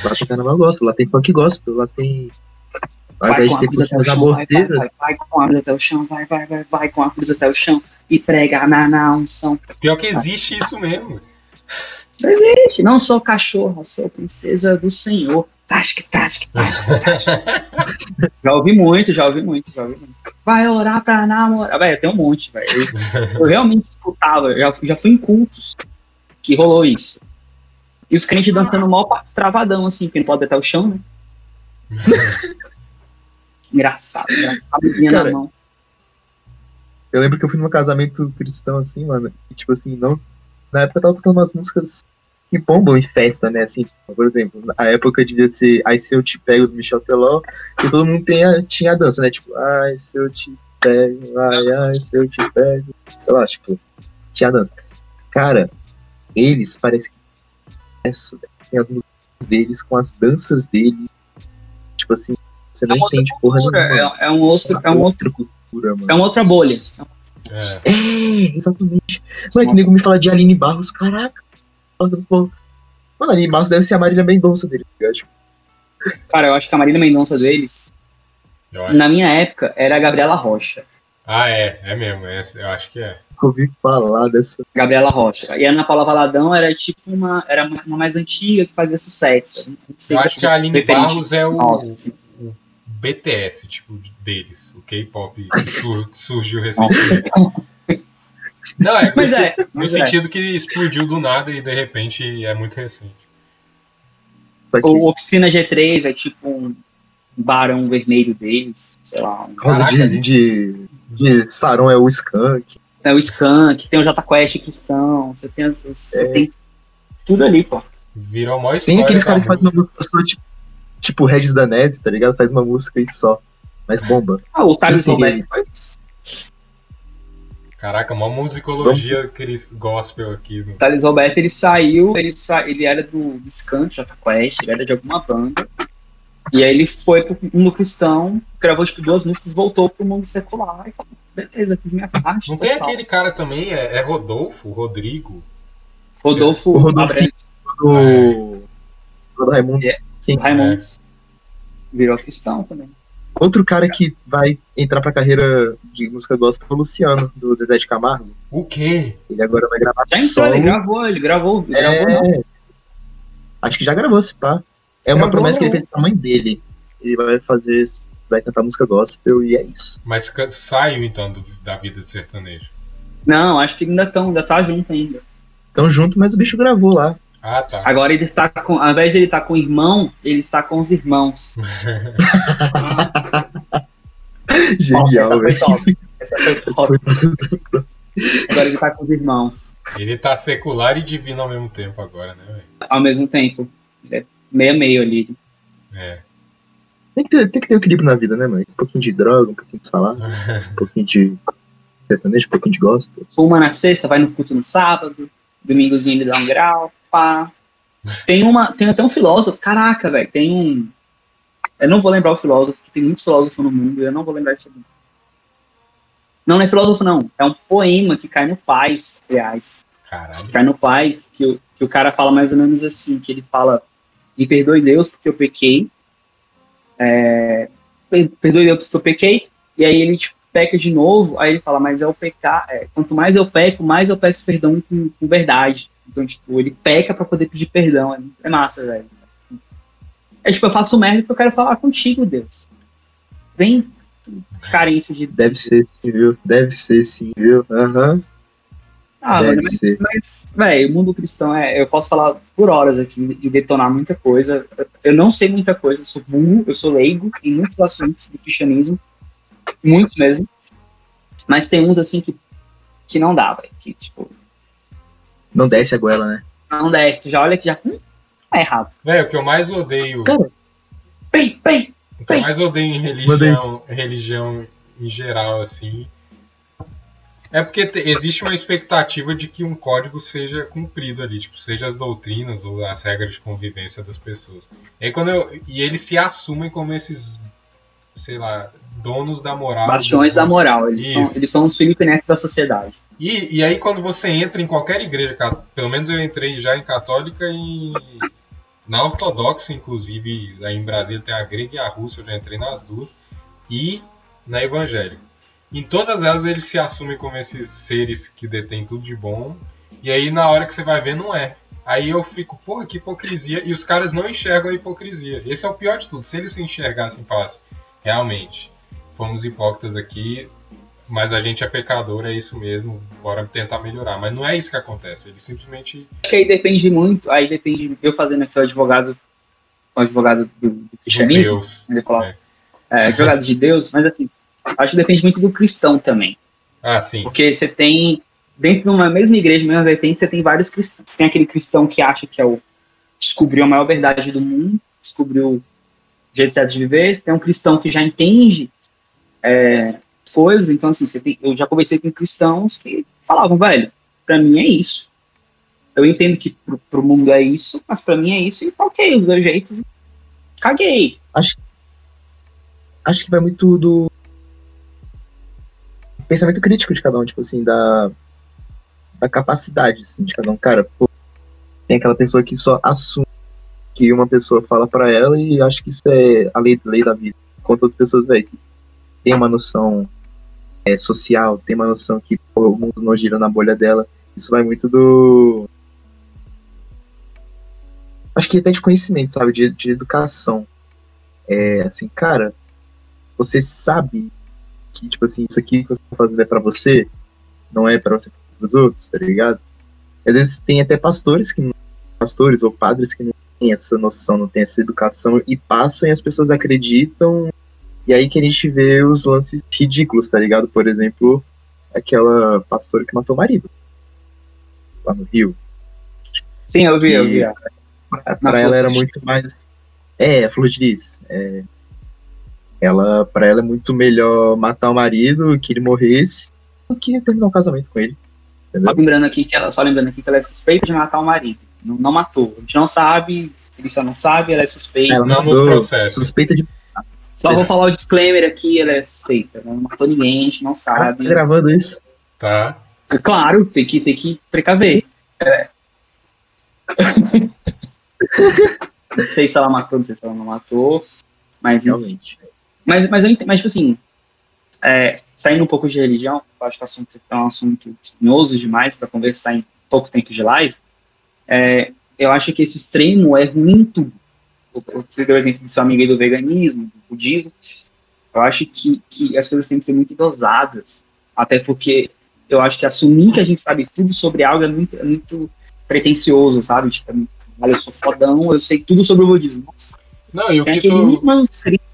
Speaker 2: Lá tem carnaval gospel, lá tem funk gospel, lá tem. Ao
Speaker 3: Vai
Speaker 2: invés
Speaker 3: com
Speaker 2: de
Speaker 3: a
Speaker 2: ter
Speaker 3: cruz até o
Speaker 2: as
Speaker 3: chão, vai, vai, vai, vai com a cruz até o chão, vai, vai, vai, vai com a cruz até o chão e prega na, na unção.
Speaker 1: Pior que existe isso mesmo.
Speaker 3: Não existe, não sou cachorra, sou princesa do Senhor. Tasque, tasque, tasque, tasque. já ouvi muito, já ouvi muito, já ouvi muito. Vai orar pra namorar. Velho, tem um monte, velho. Eu, eu realmente escutava, eu já, já fui em cultos que rolou isso. E os crentes dançando mal travadão, assim, porque não pode até o chão, né? Engraçado, engraçado, vinha na
Speaker 2: Cara,
Speaker 3: mão.
Speaker 2: eu lembro que eu fui num casamento cristão, assim, mano, e tipo assim, não. Na época eu tava tocando umas músicas que bombam em festa, né? Assim, por exemplo, a época devia ser Ai Se Eu Te Pego do Michel Teló, e todo mundo tem a- tinha a dança, né? Tipo, ai se eu te pego, ai, ai se eu te pego. Sei lá, tipo, tinha a dança. Cara, eles parece que isso, velho. tem as músicas deles com as danças deles. Tipo assim, você não
Speaker 3: É uma outra
Speaker 2: entende porra nenhuma.
Speaker 3: é, é um outro, é um outro,
Speaker 2: outra cultura, mano.
Speaker 3: é uma outra bolha.
Speaker 1: É.
Speaker 2: É, exatamente. Mano, que nego me fala de Aline Barros, caraca. Nossa, pô. Mano, Aline Barros deve ser a Marília Mendonça dele, tá ligado? Tipo,
Speaker 3: Cara, eu acho que a Marília Mendonça deles, na minha época, era a Gabriela Rocha.
Speaker 1: Ah, é, é mesmo. é, eu acho que é.
Speaker 2: eu ouvi falar dessa.
Speaker 3: Gabriela Rocha. E a Ana Paula Valadão era tipo uma. Era uma, mais antiga que fazia sucesso. Eu não sei
Speaker 1: Eu
Speaker 3: se
Speaker 1: acho que a Aline Barros é o,
Speaker 3: nossa, assim.
Speaker 1: o BTS, tipo, deles. O K-pop que sur- surgiu recentemente. Não, é,
Speaker 3: Mas
Speaker 1: no,
Speaker 3: é,
Speaker 1: no
Speaker 3: mas é.
Speaker 1: sentido que explodiu do nada e de repente é muito recente.
Speaker 3: O Oficina G3 é tipo um barão vermelho deles, sei lá. Um,
Speaker 2: rosa
Speaker 1: Caraca,
Speaker 2: de, de, de Saron é o Skunk.
Speaker 3: é o Skank, tem o Jota Quest cristão, você tem, as, você
Speaker 2: É.
Speaker 3: tem tudo ali, pô.
Speaker 1: Virou a maior
Speaker 2: Tem aqueles caras que fazem uma música só, tipo, tipo Regis Danese, tá ligado? Faz uma música e só. Mas bomba.
Speaker 3: Ah, o Thales
Speaker 2: Sim.
Speaker 3: Roberto foi isso.
Speaker 1: Caraca, uma musicologia cris- gospel aqui.
Speaker 3: O Thales Roberto, ele saiu, ele, sa... ele era do do Skank, Jota Quest, ele era de alguma banda. E aí ele foi pro mundo cristão, gravou tipo duas músicas, voltou pro mundo secular e falou, beleza, fiz minha parte.
Speaker 1: Não
Speaker 3: tô
Speaker 1: tem
Speaker 3: salvo."
Speaker 1: aquele cara também, é, é Rodolfo, Rodrigo?
Speaker 3: Rodolfo,
Speaker 2: O Rodolfo- Do, do Raimundos.
Speaker 3: É.
Speaker 2: Sim.
Speaker 3: Raimundos. Virou cristão também.
Speaker 2: Outro cara que vai entrar pra carreira de música gospel é o Luciano, do Zezé de Camargo.
Speaker 1: O quê?
Speaker 2: Ele agora vai gravar
Speaker 3: Já entrou,
Speaker 2: solo.
Speaker 3: ele gravou, ele gravou, ele gravou não.
Speaker 2: É. Acho que já gravou esse pá. É uma
Speaker 3: Gravou.
Speaker 2: promessa que ele fez pra mãe dele. Ele vai fazer. Vai cantar música gospel e é isso.
Speaker 1: Mas saiu então do- da vida de sertanejo.
Speaker 3: Não, acho que ainda estão, ainda tá junto ainda.
Speaker 2: Tão junto, mas o bicho gravou lá.
Speaker 1: Ah, tá.
Speaker 3: Agora ele está com, ao invés de ele estar com o irmão, ele está com os irmãos.
Speaker 2: Genial,
Speaker 3: essa foi. Essa foi top. Agora ele está com os irmãos.
Speaker 1: Ele tá secular e divino ao mesmo tempo agora, né, velho?
Speaker 3: Ao mesmo tempo. É meio a meio ali.
Speaker 1: É.
Speaker 2: Tem que, ter, tem que ter equilíbrio na vida, né, mano? Um pouquinho de droga, um pouquinho de salada, um pouquinho de sertanejo, um pouquinho de gospel.
Speaker 3: Fuma na sexta, vai no culto no sábado. Domingozinho ele dá um grau. Pá. Tem, uma, tem até um filósofo. Caraca, velho. Tem um. Eu não vou lembrar o filósofo, porque tem muitos filósofos no mundo e eu não vou lembrar isso. Não, não é filósofo, não. É um poema que cai no Paz, aliás.
Speaker 1: Caralho.
Speaker 3: Cai no Paz, que, o- que o cara fala mais ou menos assim, que ele fala, me perdoe Deus porque eu pequei, é, per- perdoe Deus porque eu pequei, e aí ele tipo, peca de novo, aí ele fala, mas é o pecar, é, quanto mais eu peco, mais eu peço perdão com, com verdade. Então, tipo, ele peca pra poder pedir perdão, é, é massa, velho. É tipo, eu faço merda porque eu quero falar contigo, Deus. Vem carência de...
Speaker 2: Deve ser sim, viu? Deve ser sim, viu? Aham,
Speaker 3: Ah, mano, mas. Mas, velho, o mundo cristão é. Eu posso falar por horas aqui e detonar muita coisa. Eu não sei muita coisa, eu sou burro, eu sou leigo em muitos assuntos do cristianismo. Muitos mesmo. Mas tem uns assim que, que não dá, velho. Que, tipo,
Speaker 2: Não desce a goela, né?
Speaker 3: não desce. Já olha que já. Hum, tá errado.
Speaker 1: Velho, o que eu mais odeio.
Speaker 2: Cara,
Speaker 3: Bem, bem.
Speaker 1: O que eu mais odeio em religião, religião em geral, assim. É porque te- existe uma expectativa de que um código seja cumprido ali, tipo, seja as doutrinas ou as regras de convivência das pessoas. E, quando eu- e eles se assumem como esses, sei lá, donos da moral.
Speaker 3: Bastiões da moral. Eles são, eles são os Felipe Neto da sociedade.
Speaker 1: E, e aí quando você entra em qualquer igreja, pelo menos eu entrei já em católica e na ortodoxa, inclusive, aí em Brasília tem a grega e a russa, eu já entrei nas duas, e na evangélica. Em todas elas eles se assumem como esses seres que detêm tudo de bom, e aí na hora que você vai ver não é. Aí eu fico, porra, que hipocrisia, e os caras não enxergam a hipocrisia. Esse é o pior de tudo. Se eles se enxergassem e falassem, realmente, fomos hipócritas aqui, mas a gente é pecador, é isso mesmo, bora tentar melhorar. Mas não é isso que acontece, eles simplesmente.
Speaker 3: Acho que aí depende muito. Aí depende. Eu fazendo aqui o advogado. O advogado do, do cristianismo.
Speaker 1: Deus. É.
Speaker 3: é, advogado de Deus, mas assim, acho que depende muito do cristão também.
Speaker 1: Ah, sim.
Speaker 3: Porque você tem, dentro de uma mesma igreja, mesma vertente, você tem vários cristãos. Você tem aquele cristão que acha que é o descobriu a maior verdade do mundo, descobriu o jeito certo de viver. Você tem um cristão que já entende é, coisas. Então, assim, você tem, eu já conversei com cristãos que falavam, velho, pra mim é isso. Eu entendo que pro, pro mundo é isso, mas pra mim é isso, e tá ok, os dois jeitos. Caguei.
Speaker 2: Acho que vai muito do pensamento crítico de cada um, tipo assim, da, da capacidade assim, de cada um. Cara, pô, tem aquela pessoa que só assume que uma pessoa fala pra ela e acha que isso é a lei, lei da vida. Enquanto outras pessoas, velho, que tem uma noção é, social, tem uma noção que pô, o mundo não gira na bolha dela. Isso vai muito do. Acho que até de conhecimento, sabe? De, de educação. É assim, cara, você sabe que, tipo assim, isso aqui que você tá fazendo é pra você, não é pra você fazer pros outros, tá ligado? Às vezes tem até pastores que não, pastores ou padres que não têm essa noção, não têm essa educação e passam e as pessoas acreditam. E aí que a gente vê os lances ridículos, tá ligado? Por exemplo, aquela pastora que matou o marido lá no Rio.
Speaker 3: Sim, eu vi, eu vi.
Speaker 2: Pra
Speaker 3: Na
Speaker 2: ela era muito mais. É, a Flor de Lis. É... Ela, pra ela é muito melhor matar o marido, que ele morresse, do que terminar o casamento com ele.
Speaker 3: Só lembrando aqui que ela, só lembrando aqui que ela é suspeita de matar o marido. Não, não matou. A gente não sabe, ele só não sabe, ela é suspeita.
Speaker 2: Ela
Speaker 1: Não nos
Speaker 2: mandou
Speaker 1: processos.
Speaker 2: suspeita de.
Speaker 3: Só vou falar o disclaimer aqui, ela é suspeita. Não matou ninguém, a gente não
Speaker 2: Tá
Speaker 3: sabe.
Speaker 2: gravando isso.
Speaker 1: Tá.
Speaker 3: Claro, tem que, tem que precaver. É. não sei se ela matou, não sei se ela não matou. Mas,
Speaker 2: Realmente.
Speaker 3: Mas, mas, eu mas tipo assim, é, saindo um pouco de religião, eu acho que o assunto é um assunto espinhoso demais para conversar em pouco tempo de live. É, eu acho que esse extremo é ruim em tudo. Você deu o exemplo do seu amigo aí do veganismo, do budismo. Eu acho que, que as coisas têm que ser muito dosadas. Até porque eu acho que assumir que a gente sabe tudo sobre algo é muito, é muito pretencioso, sabe? Tipo, olha, eu sou fodão, eu sei tudo sobre o budismo. Nossa,
Speaker 1: Não, e o que tu,
Speaker 3: manuscrito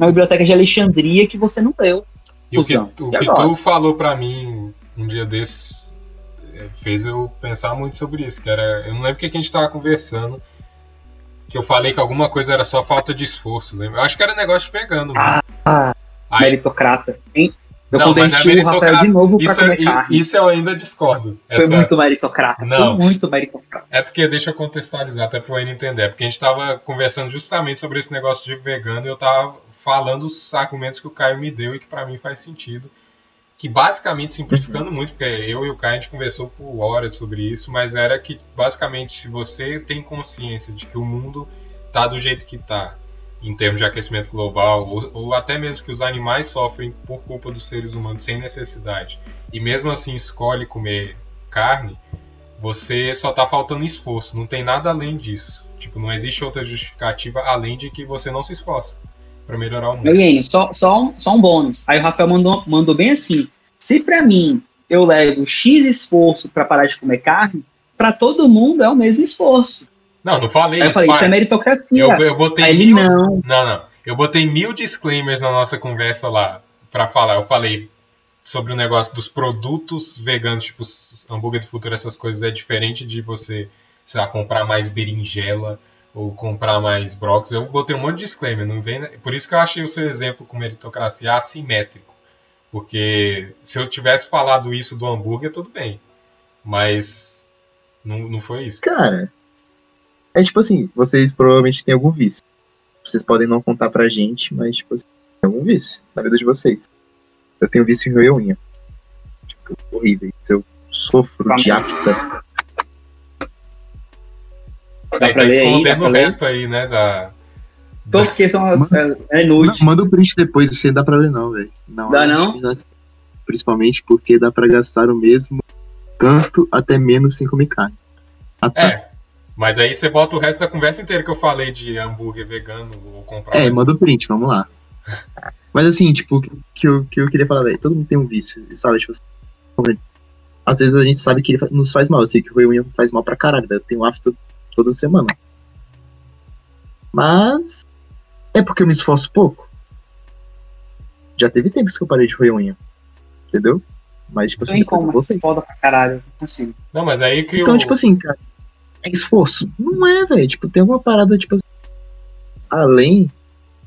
Speaker 3: na biblioteca de Alexandria que você não leu.
Speaker 1: e o que, o que tu falou pra mim um dia desses eh, fez eu pensar muito sobre isso, que era, eu não lembro o que a gente tava conversando, que eu falei que alguma coisa era só falta de esforço, lembra? Eu acho que era negócio de vegano.
Speaker 3: Ah, Meritocrata. Hein? Eu
Speaker 1: Não,
Speaker 3: converti
Speaker 1: é
Speaker 3: o Rafael de novo pra
Speaker 1: isso,
Speaker 3: comer
Speaker 1: i-
Speaker 3: carne.
Speaker 1: isso eu ainda discordo.
Speaker 3: Foi muito meritocrata.
Speaker 1: Não.
Speaker 3: Foi muito meritocrata.
Speaker 1: É porque deixa eu contextualizar até para ele entender. É porque a gente tava conversando justamente sobre esse negócio de vegano e eu tava falando os argumentos que o Caio me deu e que para mim faz sentido. Que basicamente, simplificando muito, porque eu e o Caio a gente conversou por horas sobre isso, mas era que basicamente se você tem consciência de que o mundo tá do jeito que tá, em termos de aquecimento global, ou, ou até mesmo que os animais sofrem por culpa dos seres humanos sem necessidade, e mesmo assim escolhe comer carne, você só tá faltando esforço, não tem nada além disso. Tipo, não existe outra justificativa além de que você não se esforça pra melhorar o mundo.
Speaker 3: Iene, só, só, um, só um bônus. Aí o Rafael mandou, mandou bem assim: se pra mim eu levo X esforço pra parar de comer carne, pra todo mundo é o mesmo esforço.
Speaker 1: Não, não falei
Speaker 3: Aí eu
Speaker 1: isso,
Speaker 3: falei, isso é meritocracia.
Speaker 1: Eu, eu botei
Speaker 3: Aí ele,
Speaker 1: mil...
Speaker 3: não.
Speaker 1: Não, não. Eu botei mil disclaimers na nossa conversa lá pra falar. Eu falei sobre o negócio dos produtos veganos, tipo hambúrguer do futuro, essas coisas. É diferente de você, sei lá, comprar mais berinjela ou comprar mais brócolis. Eu botei um monte de disclaimer. Não vem... Por isso que eu achei o seu exemplo com meritocracia assimétrico. Porque se eu tivesse falado isso do hambúrguer, tudo bem. Mas não, não foi isso.
Speaker 2: Cara, é tipo assim, vocês provavelmente têm algum vício. Vocês podem não contar pra gente, mas tipo assim, tem algum vício na vida de vocês. Eu tenho vício em roer unha. Tipo, horrível. Eu sofro
Speaker 3: Vamos.
Speaker 2: de afta.
Speaker 3: Dá pra ler aí, dá
Speaker 1: escondendo
Speaker 3: pra
Speaker 1: o
Speaker 3: ler?
Speaker 1: resto aí, né? Da...
Speaker 3: Tô porque são as, é, é
Speaker 2: Não,
Speaker 3: inútil.
Speaker 2: manda o print depois, isso aí dá pra ler não, velho. Não,
Speaker 3: Dá não?
Speaker 2: Principalmente porque dá pra gastar o mesmo tanto até menos sem comer carne. Ah, tá.
Speaker 1: É, mas aí você bota o resto da conversa inteira que eu falei de hambúrguer vegano ou comprar.
Speaker 2: É, manda o print, vamos lá. Mas assim, tipo, o que, que eu, que eu queria falar, velho, todo mundo tem um vício, sabe? Tipo, assim, às vezes a gente sabe que ele nos faz mal. Eu sei que o unha faz mal pra caralho, velho. Eu tenho afta toda semana. Mas é porque eu me esforço pouco. Já teve tempos que eu parei de roer unha. Entendeu? Mas, tipo assim, eu
Speaker 3: foda pra caralho. Não consigo.
Speaker 1: Não, mas aí que
Speaker 2: Então,
Speaker 1: o...
Speaker 2: tipo assim, cara, é esforço? Não é, velho. Tipo, tem alguma parada, tipo assim, além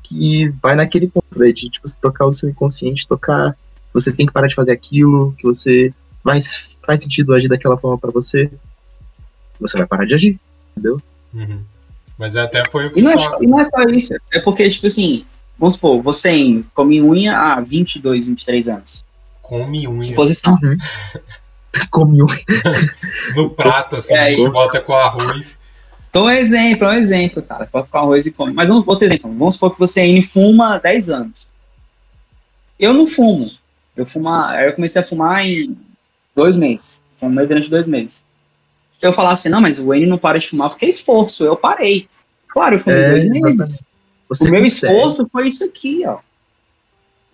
Speaker 2: que vai naquele ponto, velho, de, tipo, você tocar o seu inconsciente, tocar. Você tem que parar de fazer aquilo, que você. Faz, faz sentido agir daquela forma pra você. Você vai parar de agir, entendeu?
Speaker 1: Uhum. Mas até foi o que
Speaker 3: E não, é,
Speaker 1: só...
Speaker 3: e não é só isso. É porque, tipo assim, vamos supor, você come unha há 22, 23 anos.
Speaker 1: come unha
Speaker 3: Suposição.
Speaker 2: Uhum. Come um.
Speaker 1: no prato, assim,
Speaker 3: É,
Speaker 1: a gente bota com arroz.
Speaker 3: Então, é um exemplo, é um exemplo, cara. Pode ficar arroz e come. Mas vamos, outro exemplo. Vamos supor que você ainda fuma há 10 anos. Eu não fumo. Eu fumar, eu comecei a fumar em dois meses. Fumei durante dois meses. Eu falar assim, não, mas o N não para de fumar porque é esforço. Eu parei. Claro, eu fumei
Speaker 2: É,
Speaker 3: dois meses.
Speaker 2: exatamente. Você
Speaker 3: o meu
Speaker 2: consegue.
Speaker 3: esforço foi isso aqui, ó.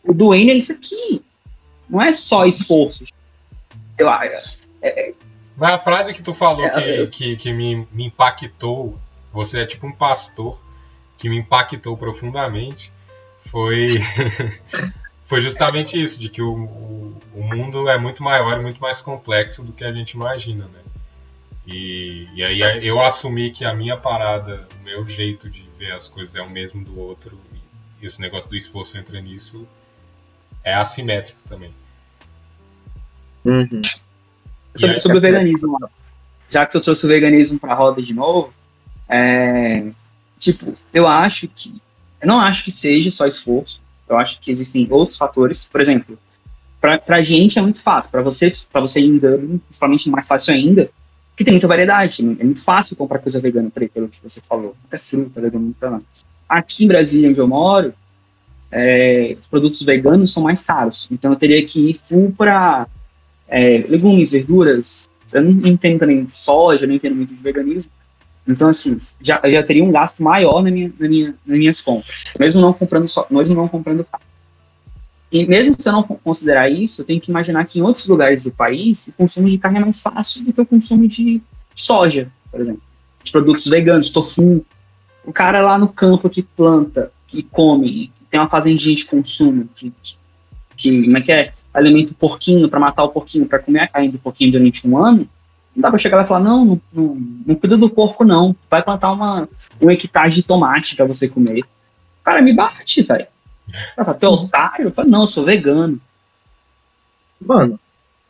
Speaker 3: O do N é isso aqui. Não é só esforço. Eu,
Speaker 1: Mas a frase que tu falou
Speaker 3: É,
Speaker 1: que,
Speaker 3: eu-
Speaker 1: que, que me, me impactou, você é tipo um pastor, que me impactou profundamente, foi, foi justamente isso, de que o, o, o mundo é muito maior e muito mais complexo do que a gente imagina, né? E, e aí eu assumi que a minha parada, o meu jeito de ver as coisas é o mesmo do outro, e esse negócio do esforço entra nisso, é assimétrico também.
Speaker 2: Uhum.
Speaker 3: sobre, sobre o veganismo, ó. já que eu trouxe o veganismo pra roda de novo, é, tipo, eu acho que, eu não acho que seja só esforço, eu acho que existem outros fatores, por exemplo, pra, pra gente é muito fácil, pra você, pra você Dublin, principalmente mais fácil ainda, que tem muita variedade, é muito fácil comprar coisa vegana, por aí, pelo que você falou, até fruta, mais. Aqui em Brasília, onde eu moro, é, os produtos veganos são mais caros, então eu teria que ir full pra é, legumes, verduras. Eu não entendo de soja, não entendo muito de veganismo. Então, assim, já, já teria um gasto maior na minha, na minha, nas minhas compras, mesmo não comprando só, mesmo não comprando carne. E mesmo se eu não considerar isso, eu tenho que imaginar que em outros lugares do país o consumo de carne é mais fácil do que o consumo de, soja, por exemplo. Os produtos veganos, tofu. O cara lá no campo que planta, que come, tem uma fazendinha de consumo, que, que, que como é que é? Alimenta o porquinho para matar o porquinho, para comer a carne do porquinho durante um ano. Não dá pra chegar lá e falar, não, não, não, não cuida do porco, não. Vai plantar uma, um hectare de tomate para você comer. O cara me bate, velho. Tu é otário? Eu falo, não, eu sou vegano.
Speaker 2: Mano,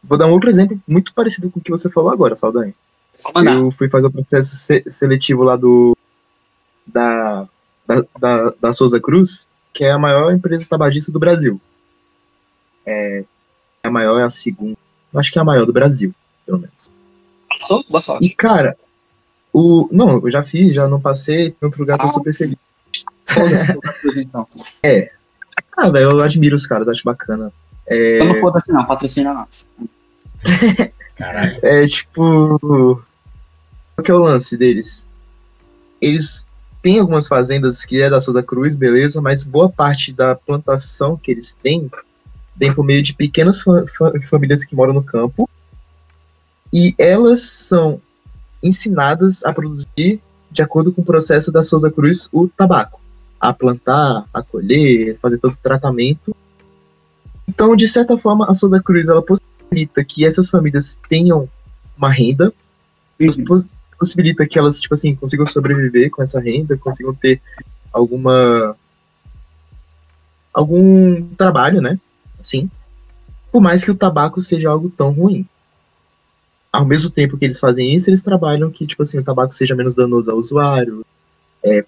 Speaker 2: vou dar um outro exemplo muito parecido com o que você falou agora, Saldanha. Eu fui fazer o processo se- seletivo lá do. Da, da, da, da Souza Cruz, que é a maior empresa tabagista do Brasil. É, a maior é a segunda. Acho que é a maior do Brasil, pelo menos.
Speaker 3: Passou? Boa sorte.
Speaker 2: E, cara, o. Não, eu já fiz, já não passei, em outro lugar tô
Speaker 3: Ah,
Speaker 2: super feliz.
Speaker 3: Então.
Speaker 2: Ah, velho, eu admiro os caras, acho bacana. É,
Speaker 3: Então não foda-se não, patrocina nós.
Speaker 1: Caralho.
Speaker 2: É tipo. Qual que é o lance deles? Eles têm algumas fazendas que é da Souza Cruz, beleza, mas boa parte da plantação que eles têm vem por meio de pequenas fa- fa- famílias que moram no campo. E elas são ensinadas a produzir, de acordo com o processo da Souza Cruz, o tabaco. A plantar, a colher, fazer todo o tratamento. Então, de certa forma, a Souza Cruz ela possibilita que essas famílias tenham uma renda,
Speaker 3: Uhum.
Speaker 2: poss- possibilita que elas, tipo assim, consigam sobreviver com essa renda, consigam ter alguma. algum trabalho, né? Assim. Por mais que o tabaco seja algo tão ruim. Ao mesmo tempo que eles fazem isso, eles trabalham que, tipo assim, o tabaco seja menos danoso ao usuário. É.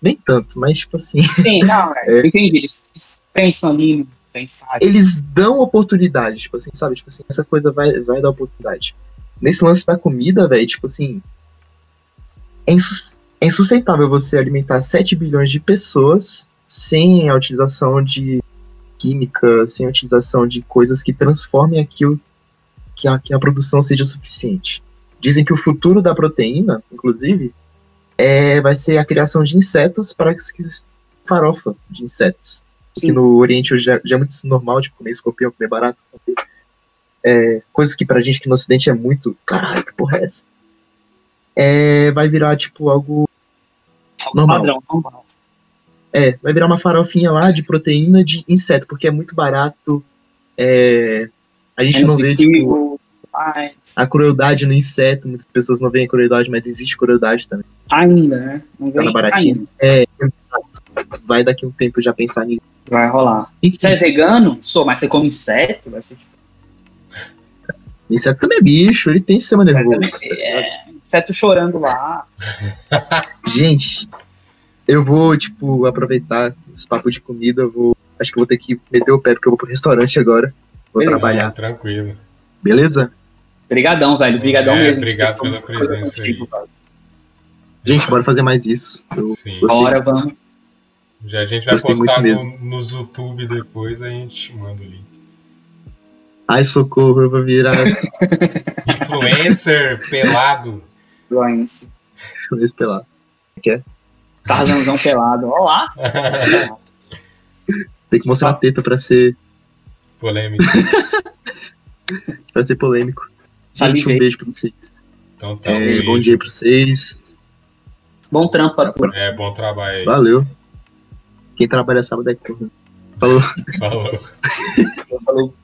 Speaker 2: Nem tanto, mas, tipo assim.
Speaker 3: Sim, não, é, eu entendi. Eles, eles pensam ali no bem-estar.
Speaker 2: eles dão oportunidade, tipo assim, sabe? Tipo assim, essa coisa vai, vai dar oportunidade. Nesse lance da comida, velho, tipo assim. É, insus- é insustentável você alimentar 7 bilhões de pessoas sem a utilização de química, sem a utilização de coisas que transformem aquilo que a, que a produção seja suficiente. Dizem que o futuro da proteína, inclusive, é, vai ser a criação de insetos para que farofa de insetos que no Oriente hoje já, já é muito normal, tipo, comer escorpião, comer barato. É, coisas que pra gente que no Ocidente é muito. Caralho, que porra é essa? É, vai virar, tipo, algo. normal.
Speaker 3: Padrão, normal.
Speaker 2: É, vai virar uma farofinha lá de proteína de inseto, porque é muito barato. É, a gente não vê, tipo,
Speaker 3: ai,
Speaker 2: a crueldade no inseto. Muitas pessoas não veem a crueldade, mas existe crueldade também.
Speaker 3: ainda, né? Não
Speaker 2: Tá na
Speaker 3: vem
Speaker 2: baratinha.
Speaker 3: ainda.
Speaker 2: É, vai daqui um tempo já pensar nisso.
Speaker 3: Vai rolar.
Speaker 2: Enfim,
Speaker 3: Você é vegano? Sou, mas você come inseto? Vai ser tipo.
Speaker 2: inseto também é bicho, ele tem sistema nervoso.
Speaker 3: É, inseto chorando lá.
Speaker 2: Gente, eu vou, tipo, aproveitar esse papo de comida, eu vou. Acho que eu vou ter que meter o pé, porque eu vou pro restaurante agora. Vou
Speaker 3: Beleza.
Speaker 2: trabalhar,
Speaker 1: Tranquilo.
Speaker 2: beleza?
Speaker 3: Obrigadão, velho. Obrigadão
Speaker 1: É,
Speaker 3: mesmo.
Speaker 1: obrigado pela presença
Speaker 3: contigo, velho.
Speaker 2: Gente, bora fazer mais isso. Eu
Speaker 1: Sim.
Speaker 3: Bora, vamos.
Speaker 1: Já a gente vai
Speaker 2: Gostei
Speaker 1: postar no, nos YouTube depois, a gente manda o link.
Speaker 2: Ai, socorro, eu vou virar
Speaker 1: Influencer pelado.
Speaker 3: Influência.
Speaker 2: chinês pelado.
Speaker 3: Tarzanzão pelado. Ó lá.
Speaker 2: Tem que mostrar a teta pra ser,
Speaker 1: Polêmica.
Speaker 2: pra ser polêmico. Gente, um beijo pra vocês.
Speaker 1: Então tá,
Speaker 2: É,
Speaker 1: um
Speaker 2: bom dia pra vocês.
Speaker 3: Bom trampo pra tu.
Speaker 1: É, bom trabalho aí.
Speaker 2: Valeu. Quem trabalha sábado é corno. Falou.
Speaker 1: Falou.
Speaker 3: Falou.